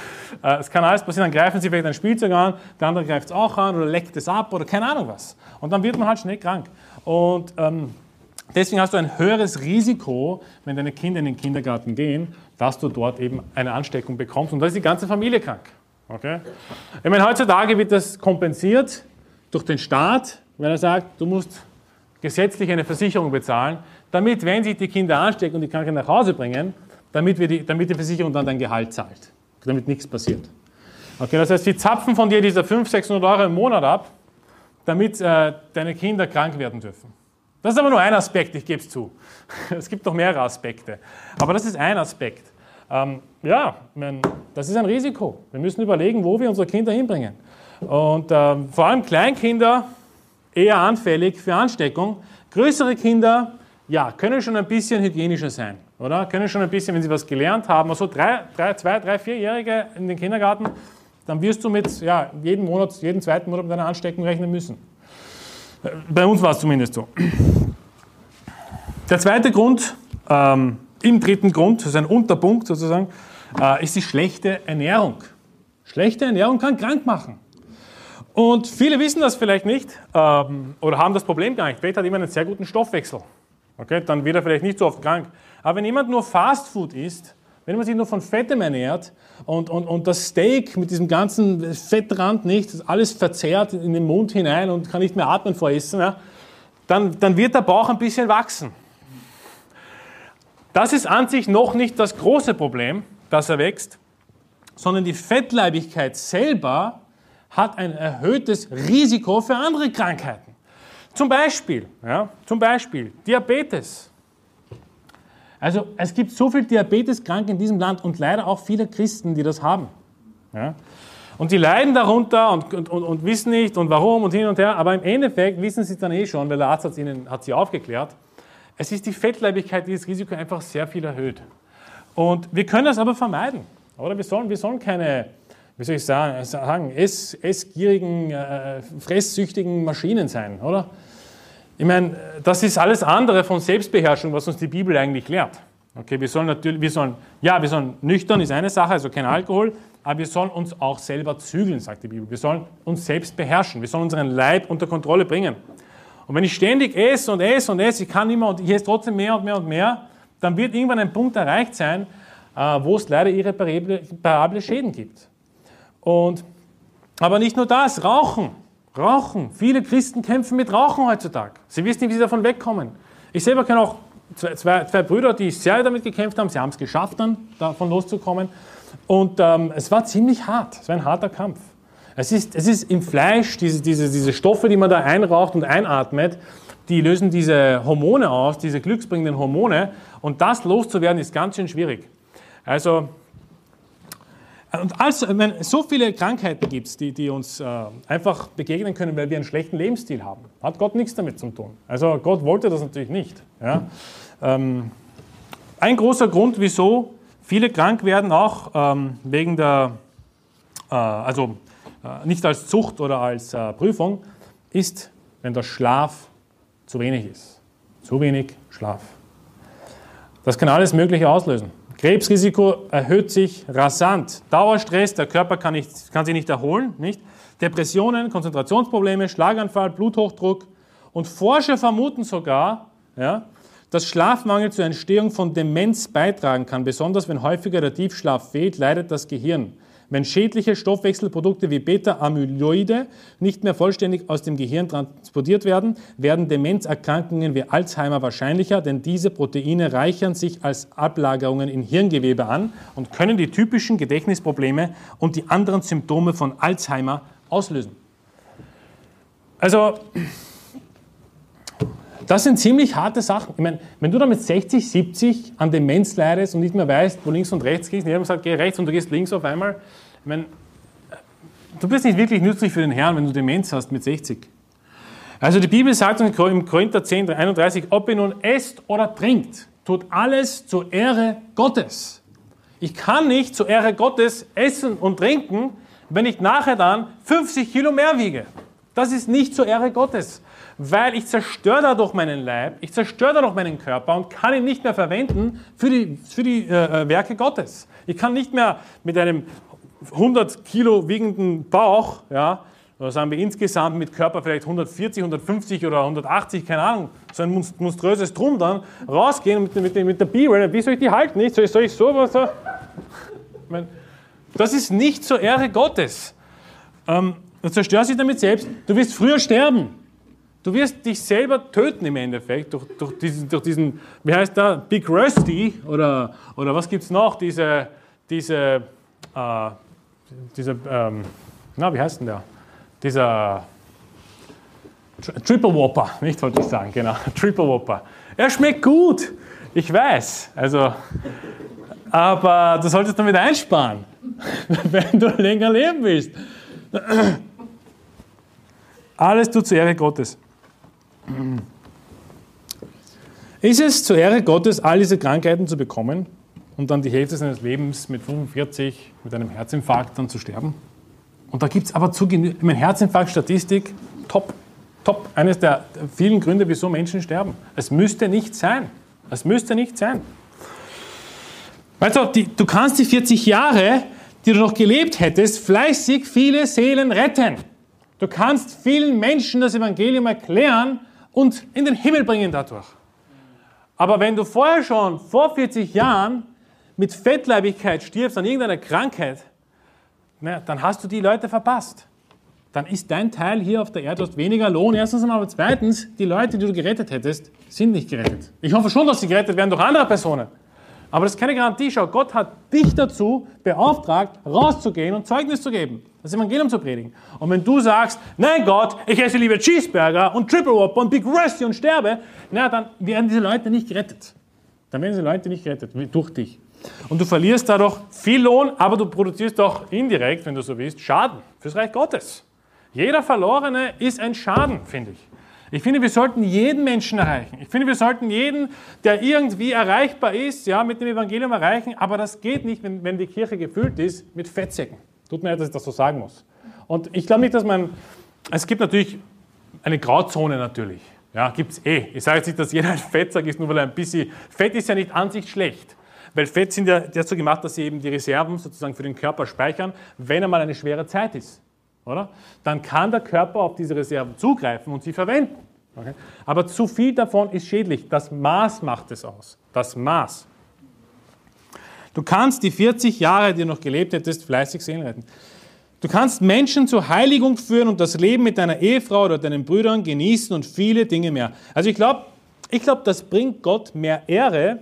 äh, es kann alles passieren, dann greifen sie vielleicht ein Spielzeug an, der andere greift es auch an oder leckt es ab oder keine Ahnung was. Und dann wird man halt schnell krank. Und ähm, deswegen hast du ein höheres Risiko, wenn deine Kinder in den Kindergarten gehen, dass du dort eben eine Ansteckung bekommst und da ist die ganze Familie krank. Okay? Ich meine, heutzutage wird das kompensiert durch den Staat, wenn er sagt, du musst gesetzlich eine Versicherung bezahlen, damit, wenn sich die Kinder anstecken und die Kranken nach Hause bringen, damit, wir die, damit die Versicherung dann dein Gehalt zahlt, damit nichts passiert. Okay, das heißt, sie zapfen von dir diese 500, 600 Euro im Monat ab, damit äh, deine Kinder krank werden dürfen. Das ist aber nur ein Aspekt, ich gebe es zu. Es gibt noch mehrere Aspekte. Aber das ist ein Aspekt. Ähm, ja, das ist ein Risiko. Wir müssen überlegen, wo wir unsere Kinder hinbringen. Und ähm, vor allem Kleinkinder eher anfällig für Ansteckung. Größere Kinder, ja, können schon ein bisschen hygienischer sein, oder? Können schon ein bisschen, wenn sie was gelernt haben, also drei, drei, zwei, drei, vierjährige in den Kindergarten, dann wirst du mit ja, jeden Monat, jeden zweiten Monat mit einer Ansteckung rechnen müssen. Bei uns war es zumindest so. Der zweite Grund, ähm, im dritten Grund, das ist ein Unterpunkt sozusagen, äh, ist die schlechte Ernährung. Schlechte Ernährung kann krank machen. Und viele wissen das vielleicht nicht ähm, oder haben das Problem gar nicht. Vielleicht hat jemand einen sehr guten Stoffwechsel. Okay, dann wird er vielleicht nicht so oft krank. Aber wenn jemand nur Fastfood isst, wenn man sich nur von Fettem ernährt und, und, und das Steak mit diesem ganzen Fettrand nicht, alles verzehrt in den Mund hinein und kann nicht mehr atmen vor Essen, ja, dann, dann wird der Bauch ein bisschen wachsen. Das ist an sich noch nicht das große Problem, dass er wächst, sondern die Fettleibigkeit selber hat ein erhöhtes Risiko für andere Krankheiten. Zum Beispiel, ja, zum Beispiel Diabetes. Also es gibt so viele Diabeteskranke in diesem Land und leider auch viele Christen, die das haben. Ja. Und die leiden darunter und, und, und, und, wissen nicht und warum und hin und her, aber im Endeffekt wissen sie es dann eh schon, weil der Arzt hat, ihnen, hat sie aufgeklärt. Es ist die Fettleibigkeit, die das Risiko einfach sehr viel erhöht. Und wir können das aber vermeiden. Oder wir sollen, wir sollen keine, wie soll ich sagen, sagen ess, essgierigen, äh, fresssüchtigen Maschinen sein, oder? Ich meine, das ist alles andere von Selbstbeherrschung, was uns die Bibel eigentlich lehrt. Okay, wir sollen natürlich, wir sollen, ja, wir sollen nüchtern ist eine Sache, also kein Alkohol, aber wir sollen uns auch selber zügeln, sagt die Bibel. Wir sollen uns selbst beherrschen. Wir sollen unseren Leib unter Kontrolle bringen. Und wenn ich ständig esse und esse und esse, ich kann immer und ich esse trotzdem mehr und mehr und mehr, dann wird irgendwann ein Punkt erreicht sein, äh, wo es leider irreparable Schäden gibt. Und, aber nicht nur das, Rauchen. Rauchen. Viele Christen kämpfen mit Rauchen heutzutage. Sie wissen nicht, wie sie davon wegkommen. Ich selber kenne auch zwei, zwei, zwei Brüder, die sehr damit gekämpft haben. Sie haben es geschafft, dann davon loszukommen. Und ähm, es war ziemlich hart. Es war ein harter Kampf. Es ist, es ist im Fleisch, diese, diese, diese Stoffe, die man da einraucht und einatmet, die lösen diese Hormone aus, diese glücksbringenden Hormone. Und das loszuwerden ist ganz schön schwierig. Also und also, meine, so viele Krankheiten gibt es, die, die uns äh, einfach begegnen können, weil wir einen schlechten Lebensstil haben. Hat Gott nichts damit zu tun. Also Gott wollte das natürlich nicht. Ja? Ähm, ein großer Grund, wieso viele krank werden, auch ähm, wegen der, äh, also äh, nicht als Zucht oder als äh, Prüfung, ist, wenn der Schlaf zu wenig ist. Zu wenig Schlaf. Das kann alles Mögliche auslösen. Krebsrisiko erhöht sich rasant. Dauerstress, der Körper kann, nicht, kann sich nicht erholen. Nicht? Depressionen, Konzentrationsprobleme, Schlaganfall, Bluthochdruck. Und Forscher vermuten sogar, ja, dass Schlafmangel zur Entstehung von Demenz beitragen kann. Besonders wenn häufiger der Tiefschlaf fehlt, leidet das Gehirn. Wenn schädliche Stoffwechselprodukte wie Beta-Amyloide nicht mehr vollständig aus dem Gehirn transportiert werden, werden Demenzerkrankungen wie Alzheimer wahrscheinlicher, denn diese Proteine reichern sich als Ablagerungen in Hirngewebe an und können die typischen Gedächtnisprobleme und die anderen Symptome von Alzheimer auslösen. Also, das sind ziemlich harte Sachen. Ich meine, wenn du da mit 60, 70 an Demenz leidest und nicht mehr weißt, wo links und rechts gehst, jemand sagt, geh rechts und du gehst links auf einmal, ich meine, du bist nicht wirklich nützlich für den Herrn, wenn du Demenz hast mit 60. Also die Bibel sagt im Korinther 10, 31, ob ihr nun esst oder trinkt, tut alles zur Ehre Gottes. Ich kann nicht zur Ehre Gottes essen und trinken, wenn ich nachher dann 50 Kilo mehr wiege. Das ist nicht zur Ehre Gottes weil ich zerstöre dadurch meinen Leib, ich zerstöre dadurch meinen Körper und kann ihn nicht mehr verwenden für die, für die äh, äh Werke Gottes. Ich kann nicht mehr mit einem 100 Kilo wiegenden Bauch, ja, oder sagen wir insgesamt mit Körper vielleicht 140, 150 oder 180, keine Ahnung, so ein monströses Drum dann, rausgehen mit, mit, mit der B-Rail. Wie soll ich die halten? Nicht? Soll ich, soll ich so was? Das ist nicht zur Ehre Gottes. Ähm, du zerstörst dich damit selbst. Du wirst früher sterben. Du wirst dich selber töten im Endeffekt durch, durch, diesen, durch diesen, wie heißt der, Big Rusty oder, oder was gibt es noch, diese, diese, äh, diese ähm, na, wie heißt denn der? Dieser Triple Whopper, nicht wollte ich sagen, genau, Triple Whopper. Er schmeckt gut, ich weiß, also, aber du solltest damit einsparen, wenn du länger leben willst. Alles tut zur Ehre Gottes. Ist es zur Ehre Gottes, all diese Krankheiten zu bekommen und dann die Hälfte seines Lebens mit 45 mit einem Herzinfarkt dann zu sterben? Und da gibt es aber zu genügend, meine Herzinfarkt-Statistik, top, top, eines der vielen Gründe, wieso Menschen sterben. Es müsste nicht sein. Es müsste nicht sein. Weißt du, die, du kannst die 40 Jahre, die du noch gelebt hättest, fleißig viele Seelen retten. Du kannst vielen Menschen das Evangelium erklären und in den Himmel bringen dadurch. Aber wenn du vorher schon vor 40 Jahren mit Fettleibigkeit stirbst an irgendeiner Krankheit, na, dann hast du die Leute verpasst. Dann ist dein Teil hier auf der Erde, du hast weniger Lohn, erstens einmal, aber zweitens, die Leute, die du gerettet hättest, sind nicht gerettet. Ich hoffe schon, dass sie gerettet werden durch andere Personen. Aber das ist keine Garantie. Schau, Gott hat dich dazu beauftragt, rauszugehen und Zeugnis zu geben, das Evangelium zu predigen. Und wenn du sagst, nein Gott, ich esse lieber Cheeseburger und Triple Whopper und Big Rusty und sterbe, na, dann werden diese Leute nicht gerettet. Dann werden diese Leute nicht gerettet, durch dich. Und du verlierst dadurch viel Lohn, aber du produzierst auch indirekt, wenn du so willst, Schaden fürs Reich Gottes. Jeder Verlorene ist ein Schaden, finde ich. Ich finde, wir sollten jeden Menschen erreichen. Ich finde, wir sollten jeden, der irgendwie erreichbar ist, ja, mit dem Evangelium erreichen. Aber das geht nicht, wenn, wenn die Kirche gefüllt ist mit Fettsäcken. Tut mir leid, dass ich das so sagen muss. Und ich glaube nicht, dass man, es gibt natürlich eine Grauzone natürlich. Ja, gibt es eh. Ich sage jetzt nicht, dass jeder ein Fettsack ist, nur weil er ein bisschen, Fett ist ja nicht an sich schlecht. Weil Fett sind ja dazu gemacht, dass sie eben die Reserven sozusagen für den Körper speichern, wenn einmal eine schwere Zeit ist oder? Dann kann der Körper auf diese Reserven zugreifen und sie verwenden. Okay? Aber zu viel davon ist schädlich. Das Maß macht es aus. Das Maß. Du kannst die 40 Jahre, die du noch gelebt hättest, fleißig Seelen retten. Du kannst Menschen zur Heiligung führen und das Leben mit deiner Ehefrau oder deinen Brüdern genießen und viele Dinge mehr. Also ich glaube, ich glaub, das bringt Gott mehr Ehre,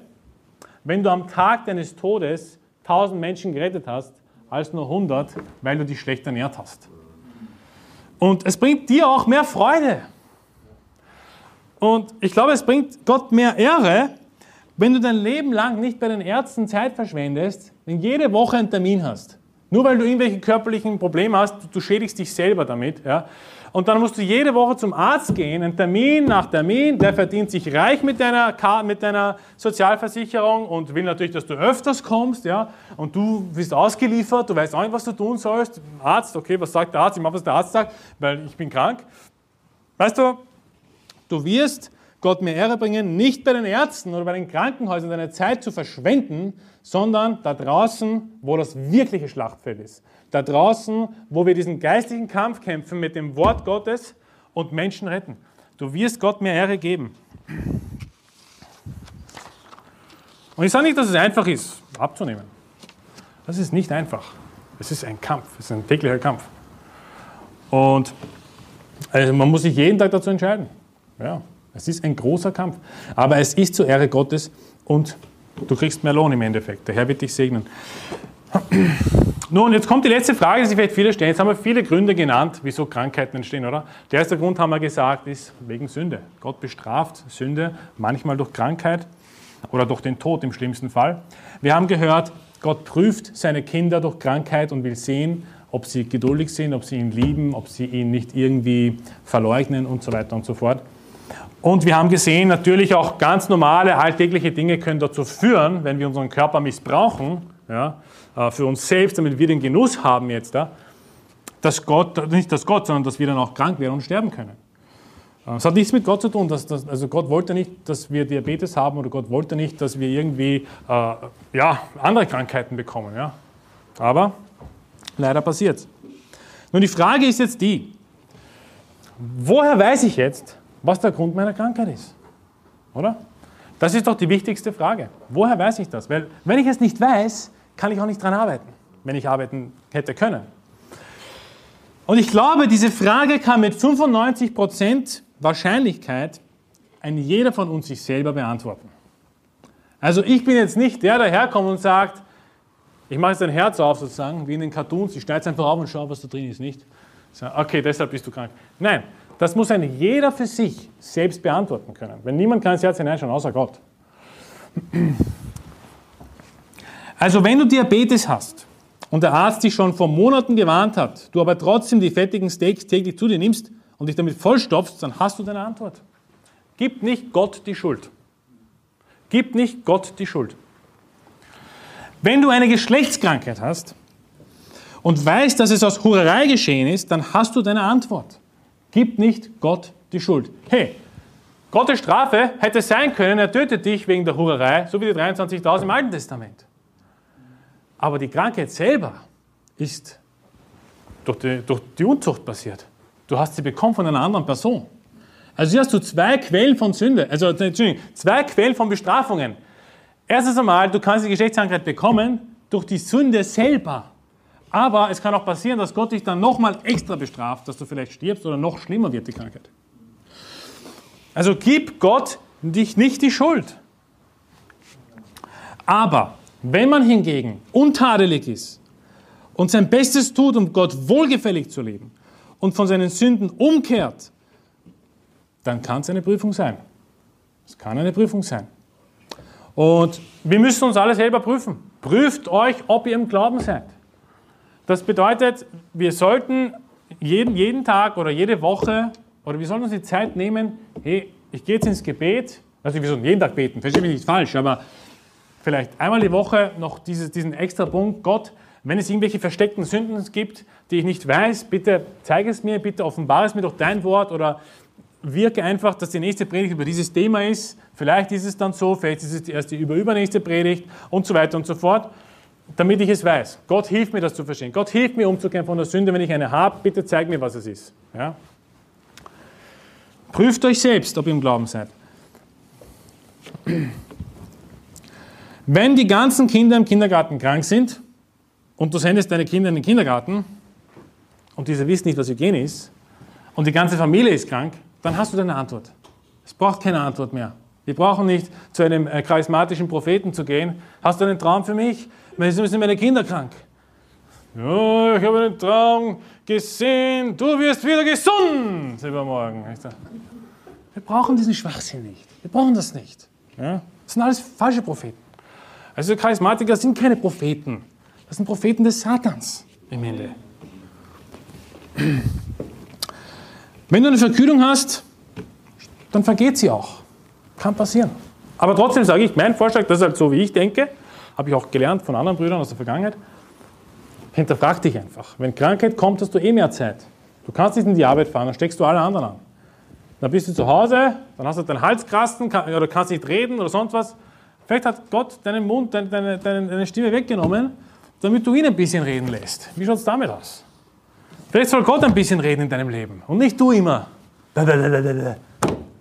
wenn du am Tag deines Todes 1000 Menschen gerettet hast, als nur 100, weil du dich schlecht ernährt hast. Und es bringt dir auch mehr Freude. Und ich glaube, es bringt Gott mehr Ehre, wenn du dein Leben lang nicht bei den Ärzten Zeit verschwendest, wenn jede Woche einen Termin hast. Nur weil du irgendwelche körperlichen Probleme hast, du, schädigst dich selber damit. Ja? Und dann musst du jede Woche zum Arzt gehen, ein Termin nach Termin, der verdient sich reich mit deiner, mit deiner Sozialversicherung und will natürlich, dass du öfters kommst, ja, und du bist ausgeliefert, du weißt auch nicht, was du tun sollst. Arzt, okay, was sagt der Arzt? Ich mache, was der Arzt sagt, weil ich bin krank. Weißt du, du wirst Gott mehr Ehre bringen, nicht bei den Ärzten oder bei den Krankenhäusern deine Zeit zu verschwenden, sondern da draußen, wo das wirkliche Schlachtfeld ist da draußen, wo wir diesen geistlichen Kampf kämpfen mit dem Wort Gottes und Menschen retten. Du wirst Gott mehr Ehre geben. Und ich sage nicht, dass es einfach ist, abzunehmen. Das ist nicht einfach. Es ist ein Kampf, es ist ein täglicher Kampf. Und also man muss sich jeden Tag dazu entscheiden. Ja, es ist ein großer Kampf. Aber es ist zur Ehre Gottes und du kriegst mehr Lohn im Endeffekt. Der Herr wird dich segnen. Nun, jetzt kommt die letzte Frage, die sich vielleicht viele stellen. Jetzt haben wir viele Gründe genannt, wieso Krankheiten entstehen, oder? Der erste Grund, haben wir gesagt, ist wegen Sünde. Gott bestraft Sünde manchmal durch Krankheit oder durch den Tod im schlimmsten Fall. Wir haben gehört, Gott prüft seine Kinder durch Krankheit und will sehen, ob sie geduldig sind, ob sie ihn lieben, ob sie ihn nicht irgendwie verleugnen und so weiter und so fort. Und wir haben gesehen, natürlich auch ganz normale, alltägliche Dinge können dazu führen, wenn wir unseren Körper missbrauchen, ja, äh, für uns selbst, damit wir den Genuss haben jetzt, dass Gott, nicht dass Gott, sondern dass wir dann auch krank werden und sterben können. Äh, es hat nichts mit Gott zu tun. Dass, dass, also Gott wollte nicht, dass wir Diabetes haben oder Gott wollte nicht, dass wir irgendwie äh, ja, andere Krankheiten bekommen. Ja? Aber leider passiert. Nun, die Frage ist jetzt die, woher weiß ich jetzt, was der Grund meiner Krankheit ist? Oder? Das ist doch die wichtigste Frage. Woher weiß ich das? Weil wenn ich es nicht weiß, kann ich auch nicht dran arbeiten, wenn ich arbeiten hätte können. Und ich glaube, diese Frage kann mit 95% Wahrscheinlichkeit ein jeder von uns sich selber beantworten. Also ich bin jetzt nicht der, der herkommt und sagt, ich mache jetzt ein Herz auf sozusagen, wie in den Cartoons, ich schneide es einfach auf und schaue, was da drin ist, nicht? Okay, deshalb bist du krank. Nein, das muss ein jeder für sich selbst beantworten können. Wenn niemand kann ins Herz hineinschauen, außer Gott. Also wenn du Diabetes hast und der Arzt dich schon vor Monaten gewarnt hat, du aber trotzdem die fettigen Steaks täglich zu dir nimmst und dich damit vollstopfst, dann hast du deine Antwort. Gib nicht Gott die Schuld. Gib nicht Gott die Schuld. Wenn du eine Geschlechtskrankheit hast und weißt, dass es aus Hurerei geschehen ist, dann hast du deine Antwort. Gib nicht Gott die Schuld. Hey, Gottes Strafe hätte sein können, er tötet dich wegen der Hurerei, so wie die 23.000 im Alten Testament. Aber die Krankheit selber ist durch die, durch die Unzucht passiert. Du hast sie bekommen von einer anderen Person. Also hier hast du zwei Quellen von Sünde, also Entschuldigung, zwei Quellen von Bestrafungen. Erstens einmal, du kannst die Geschlechtskrankheit bekommen durch die Sünde selber. Aber es kann auch passieren, dass Gott dich dann nochmal extra bestraft, dass du vielleicht stirbst oder noch schlimmer wird die Krankheit. Also gib Gott dich nicht die Schuld. Aber wenn man hingegen untadelig ist und sein Bestes tut, um Gott wohlgefällig zu leben und von seinen Sünden umkehrt, dann kann es eine Prüfung sein. Es kann eine Prüfung sein. Und wir müssen uns alle selber prüfen. Prüft euch, ob ihr im Glauben seid. Das bedeutet, wir sollten jeden, jeden Tag oder jede Woche, oder wir sollten uns die Zeit nehmen, hey, ich gehe jetzt ins Gebet, also wir sollen jeden Tag beten, verstehe mich nicht falsch, aber vielleicht einmal die Woche noch dieses, diesen extra Punkt, Gott, wenn es irgendwelche versteckten Sünden gibt, die ich nicht weiß, bitte zeige es mir, bitte offenbare es mir durch dein Wort oder wirke einfach, dass die nächste Predigt über dieses Thema ist. Vielleicht ist es dann so, vielleicht ist es die erste über übernächste Predigt und so weiter und so fort, damit ich es weiß. Gott hilft mir, das zu verstehen. Gott hilft mir, umzukehren von der Sünde, wenn ich eine habe. Bitte zeig mir, was es ist. Ja? Prüft euch selbst, ob ihr im Glauben seid. Wenn die ganzen Kinder im Kindergarten krank sind und du sendest deine Kinder in den Kindergarten und diese wissen nicht, was Hygiene ist und die ganze Familie ist krank, dann hast du deine Antwort. Es braucht keine Antwort mehr. Wir brauchen nicht zu einem äh, charismatischen Propheten zu gehen. Hast du einen Traum für mich? Sind meine Kinder krank? Ja, ich habe einen Traum gesehen, du wirst wieder gesund übermorgen. Wir brauchen diesen Schwachsinn nicht. Wir brauchen das nicht. Ja? Das sind alles falsche Propheten. Also Charismatiker sind keine Propheten. Das sind Propheten des Satans im Ende. Wenn du eine Verkühlung hast, dann vergeht sie auch. Kann passieren. Aber trotzdem sage ich, mein Vorschlag, das ist halt so, wie ich denke, habe ich auch gelernt von anderen Brüdern aus der Vergangenheit, hinterfrag dich einfach. Wenn Krankheit kommt, hast du eh mehr Zeit. Du kannst nicht in die Arbeit fahren, dann steckst du alle anderen an. Dann bist du zu Hause, dann hast du deinen Halskrasten oder kannst nicht reden oder sonst was. Vielleicht hat Gott deinen Mund, deine, deine, deine Stimme weggenommen, damit du ihn ein bisschen reden lässt. Wie schaut es damit aus? Vielleicht soll Gott ein bisschen reden in deinem Leben und nicht du immer.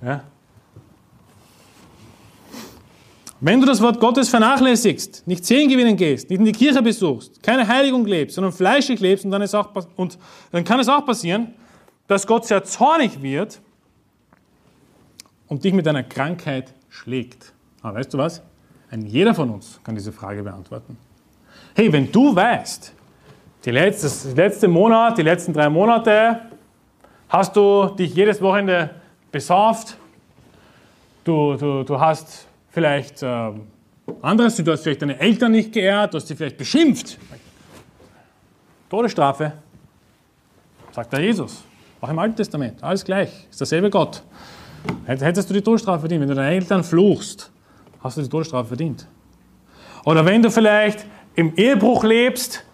Ja? Wenn du das Wort Gottes vernachlässigst, nicht Zehn gewinnen gehst, nicht in die Kirche besuchst, keine Heiligung lebst, sondern fleischig lebst, und dann, ist auch, und dann kann es auch passieren, dass Gott sehr zornig wird und dich mit einer Krankheit schlägt. Aber weißt du was? Ein jeder von uns kann diese Frage beantworten. Hey, wenn du weißt, die letzte, das letzte Monat, die letzten drei Monate, hast du dich jedes Wochenende besauft. Du, du, du hast vielleicht äh, anderes, du hast vielleicht deine Eltern nicht geehrt, du hast sie vielleicht beschimpft. Todesstrafe, sagt der Jesus. Auch im Alten Testament, alles gleich, ist derselbe Gott. Hättest du die Todesstrafe verdient, wenn du deinen Eltern fluchst, hast du die Todesstrafe verdient. Oder wenn du vielleicht im Ehebruch lebst,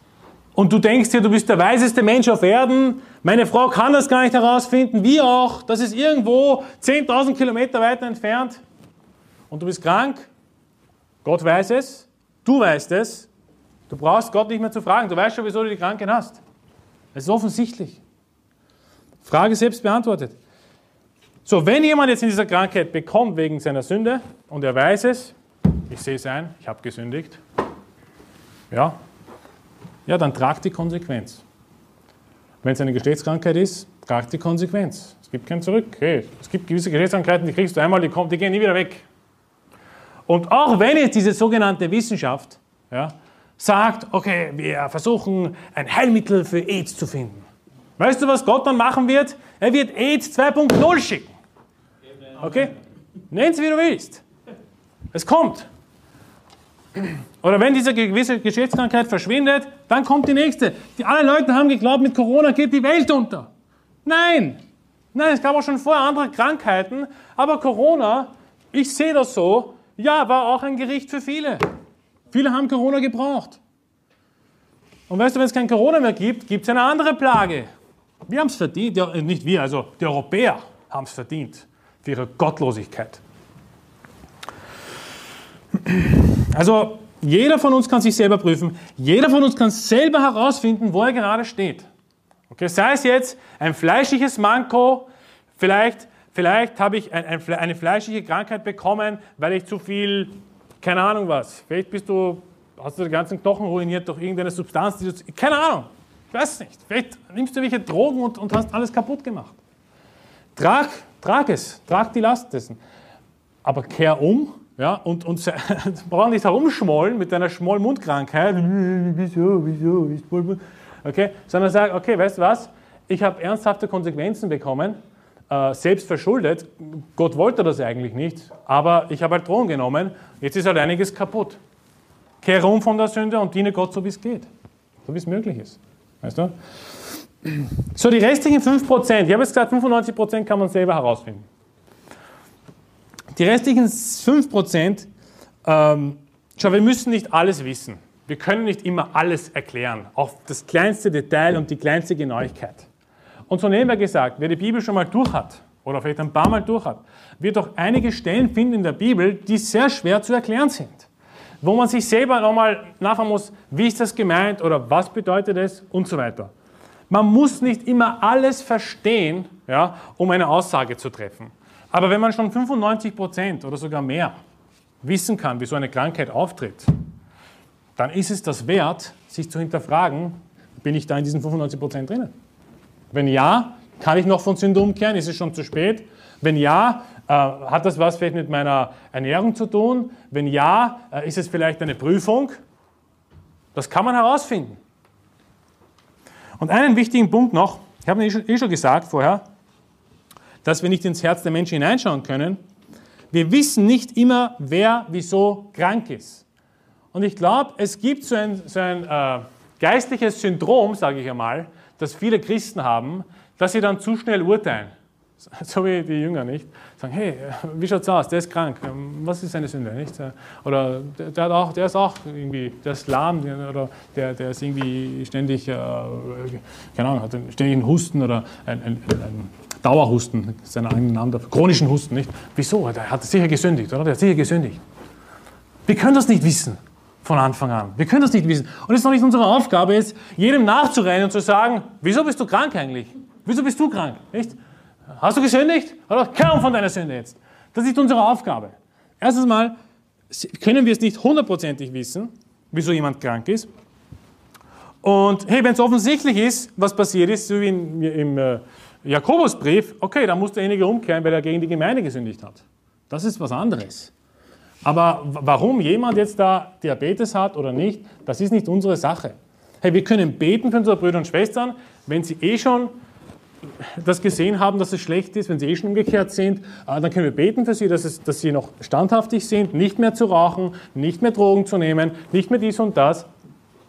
und du denkst dir, du bist der weiseste Mensch auf Erden, meine Frau kann das gar nicht herausfinden, wie auch, das ist irgendwo 10.000 Kilometer weiter entfernt und du bist krank, Gott weiß es, du weißt es, du brauchst Gott nicht mehr zu fragen, du weißt schon, wieso du die Krankheit hast. Es ist offensichtlich. Frage selbst beantwortet. So, wenn jemand jetzt in dieser Krankheit bekommt wegen seiner Sünde und er weiß es, ich sehe es ein, ich habe gesündigt, ja, ja, dann tragt die Konsequenz. Wenn es eine Geschlechtskrankheit ist, tragt die Konsequenz. Es gibt kein Zurück. Hey, es gibt gewisse Geschlechtskrankheiten, die kriegst du einmal, die, kommen, die gehen nie wieder weg. Und auch wenn jetzt diese sogenannte Wissenschaft ja, sagt, okay, wir versuchen ein Heilmittel für AIDS zu finden. Weißt du, was Gott dann machen wird? Er wird AIDS 2.0 schicken. Okay? Nenn es, wie du willst. Es kommt. Oder wenn diese gewisse Geschlechtskrankheit verschwindet, dann kommt die nächste. Die alle Leute haben geglaubt, mit Corona geht die Welt unter. Nein, nein, es gab auch schon vorher andere Krankheiten, aber Corona, ich sehe das so, ja, war auch ein Gericht für viele. Viele haben Corona gebraucht. Und weißt du, wenn es kein Corona mehr gibt, gibt es eine andere Plage. Wir haben es verdient, ja, nicht wir, also die Europäer haben es verdient für ihre Gottlosigkeit. Also jeder von uns kann sich selber prüfen. Jeder von uns kann selber herausfinden, wo er gerade steht. Okay, sei es jetzt ein fleischliches Manko, vielleicht, vielleicht habe ich ein, ein, eine fleischliche Krankheit bekommen, weil ich zu viel keine Ahnung was. Vielleicht bist du, hast du die ganzen Knochen ruiniert durch irgendeine Substanz, die du, keine Ahnung, ich weiß nicht. Vielleicht nimmst du welche Drogen und, und hast alles kaputt gemacht. Trag, trag es, trag die Last dessen. Aber kehr um ja, und, und brauchen nicht herumschmollen mit deiner Schmollmundkrankheit. Wieso, wieso, okay, sondern sag, okay, weißt du was, ich habe ernsthafte Konsequenzen bekommen, äh, selbst verschuldet. Gott wollte das eigentlich nicht, aber ich habe halt Drogen genommen. Jetzt ist halt einiges kaputt. Kehr um von der Sünde und diene Gott so, wie es geht, so wie es möglich ist. Weißt du? So, die restlichen 5%, ich habe jetzt gesagt, 95% kann man selber herausfinden. Die restlichen 5%, ähm, schau, wir müssen nicht alles wissen. Wir können nicht immer alles erklären, auch das kleinste Detail und die kleinste Genauigkeit. Und so wir gesagt, wer die Bibel schon mal durch hat, oder vielleicht ein paar Mal durch hat, wird auch einige Stellen finden in der Bibel, die sehr schwer zu erklären sind. Wo man sich selber nochmal nachfragen muss, wie ist das gemeint oder was bedeutet es und so weiter. Man muss nicht immer alles verstehen, ja, um eine Aussage zu treffen. Aber wenn man schon 95 Prozent oder sogar mehr wissen kann, wie so eine Krankheit auftritt, dann ist es das wert, sich zu hinterfragen, bin ich da in diesen 95 Prozent drinnen? Wenn ja, kann ich noch von Sünde umkehren? Ist es schon zu spät? Wenn ja, äh, hat das was vielleicht mit meiner Ernährung zu tun? Wenn ja, äh, ist es vielleicht eine Prüfung? Das kann man herausfinden. Und einen wichtigen Punkt noch, ich habe eh, eh schon gesagt vorher, dass wir nicht ins Herz der Menschen hineinschauen können. Wir wissen nicht immer, wer wieso krank ist. Und ich glaube, es gibt so ein, so ein äh, geistliches Syndrom, sage ich einmal, das viele Christen haben, dass sie dann zu schnell urteilen. So wie die Jünger, nicht? Sagen, hey, wie schaut's aus? Der ist krank. Was ist seine Sünde, nicht? Oder der, der, auch, der ist auch irgendwie, der ist lahm oder der, der ist irgendwie ständig, äh, keine Ahnung, hat einen Husten oder ein, ein, ein Dauerhusten, seinen eigenen Namen dafür, chronischen Husten, nicht? Wieso? Der hat sicher gesündigt, oder? Der hat sicher gesündigt. Wir können das nicht wissen von Anfang an. Wir können das nicht wissen. Und es ist noch nicht unsere Aufgabe, jetzt jedem nachzurennen und zu sagen, wieso bist du krank eigentlich? Wieso bist du krank? Nicht? Hast du gesündigt? Oder kaum von deiner Sünde jetzt. Das ist unsere Aufgabe. Erstens mal können wir es nicht hundertprozentig wissen, wieso jemand krank ist. Und hey, wenn es offensichtlich ist, was passiert ist, so wie in, im äh, Jakobusbrief, okay, dann muss derjenige umkehren, weil er gegen die Gemeinde gesündigt hat. Das ist was anderes. Aber warum jemand jetzt da Diabetes hat oder nicht, das ist nicht unsere Sache. Hey, wir können beten für unsere Brüder und Schwestern, wenn sie eh schon das gesehen haben, dass es schlecht ist, wenn sie eh schon umgekehrt sind, äh, dann können wir beten für sie, dass, es, dass sie noch standhaftig sind, nicht mehr zu rauchen, nicht mehr Drogen zu nehmen, nicht mehr dies und das.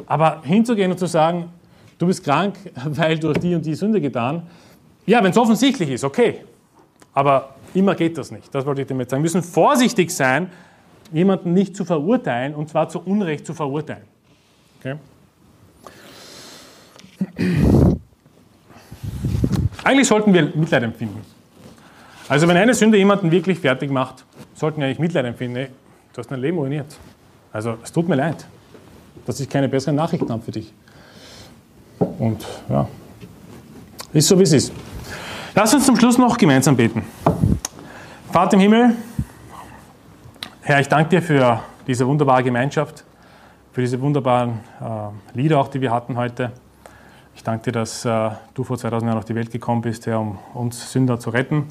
Aber hinzugehen und zu sagen, du bist krank, weil du die und die Sünde getan, ja, wenn es offensichtlich ist, okay. Aber immer geht das nicht. Das wollte ich damit sagen. Wir müssen vorsichtig sein, jemanden nicht zu verurteilen und zwar zu Unrecht zu verurteilen. Okay? Eigentlich sollten wir Mitleid empfinden. Also wenn eine Sünde jemanden wirklich fertig macht, sollten wir eigentlich Mitleid empfinden. Du hast dein Leben ruiniert. Also es tut mir leid, dass ich keine besseren Nachrichten habe für dich. Und ja, ist so wie es ist. Lass uns zum Schluss noch gemeinsam beten. Vater im Himmel, Herr, ich danke dir für diese wunderbare Gemeinschaft, für diese wunderbaren äh, Lieder auch, die wir hatten heute. Ich danke dir, dass äh, du vor 2000 Jahren auf die Welt gekommen bist, Herr, um uns Sünder zu retten.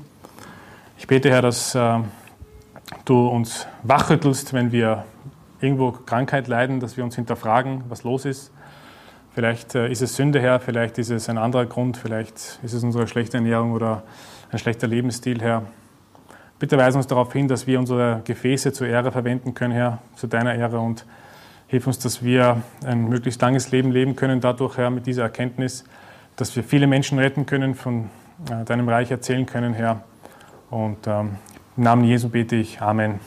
Ich bete, Herr, dass äh, du uns wachrüttelst, wenn wir irgendwo Krankheit leiden, dass wir uns hinterfragen, was los ist. Vielleicht äh, ist es Sünde, Herr, vielleicht ist es ein anderer Grund, vielleicht ist es unsere schlechte Ernährung oder ein schlechter Lebensstil, Herr. Bitte weise uns darauf hin, dass wir unsere Gefäße zur Ehre verwenden können, Herr, zu deiner Ehre und Hilf uns, dass wir ein möglichst langes Leben leben können, dadurch, Herr, mit dieser Erkenntnis, dass wir viele Menschen retten können, von äh, deinem Reich erzählen können, Herr. Und ähm, im Namen Jesu bete ich. Amen.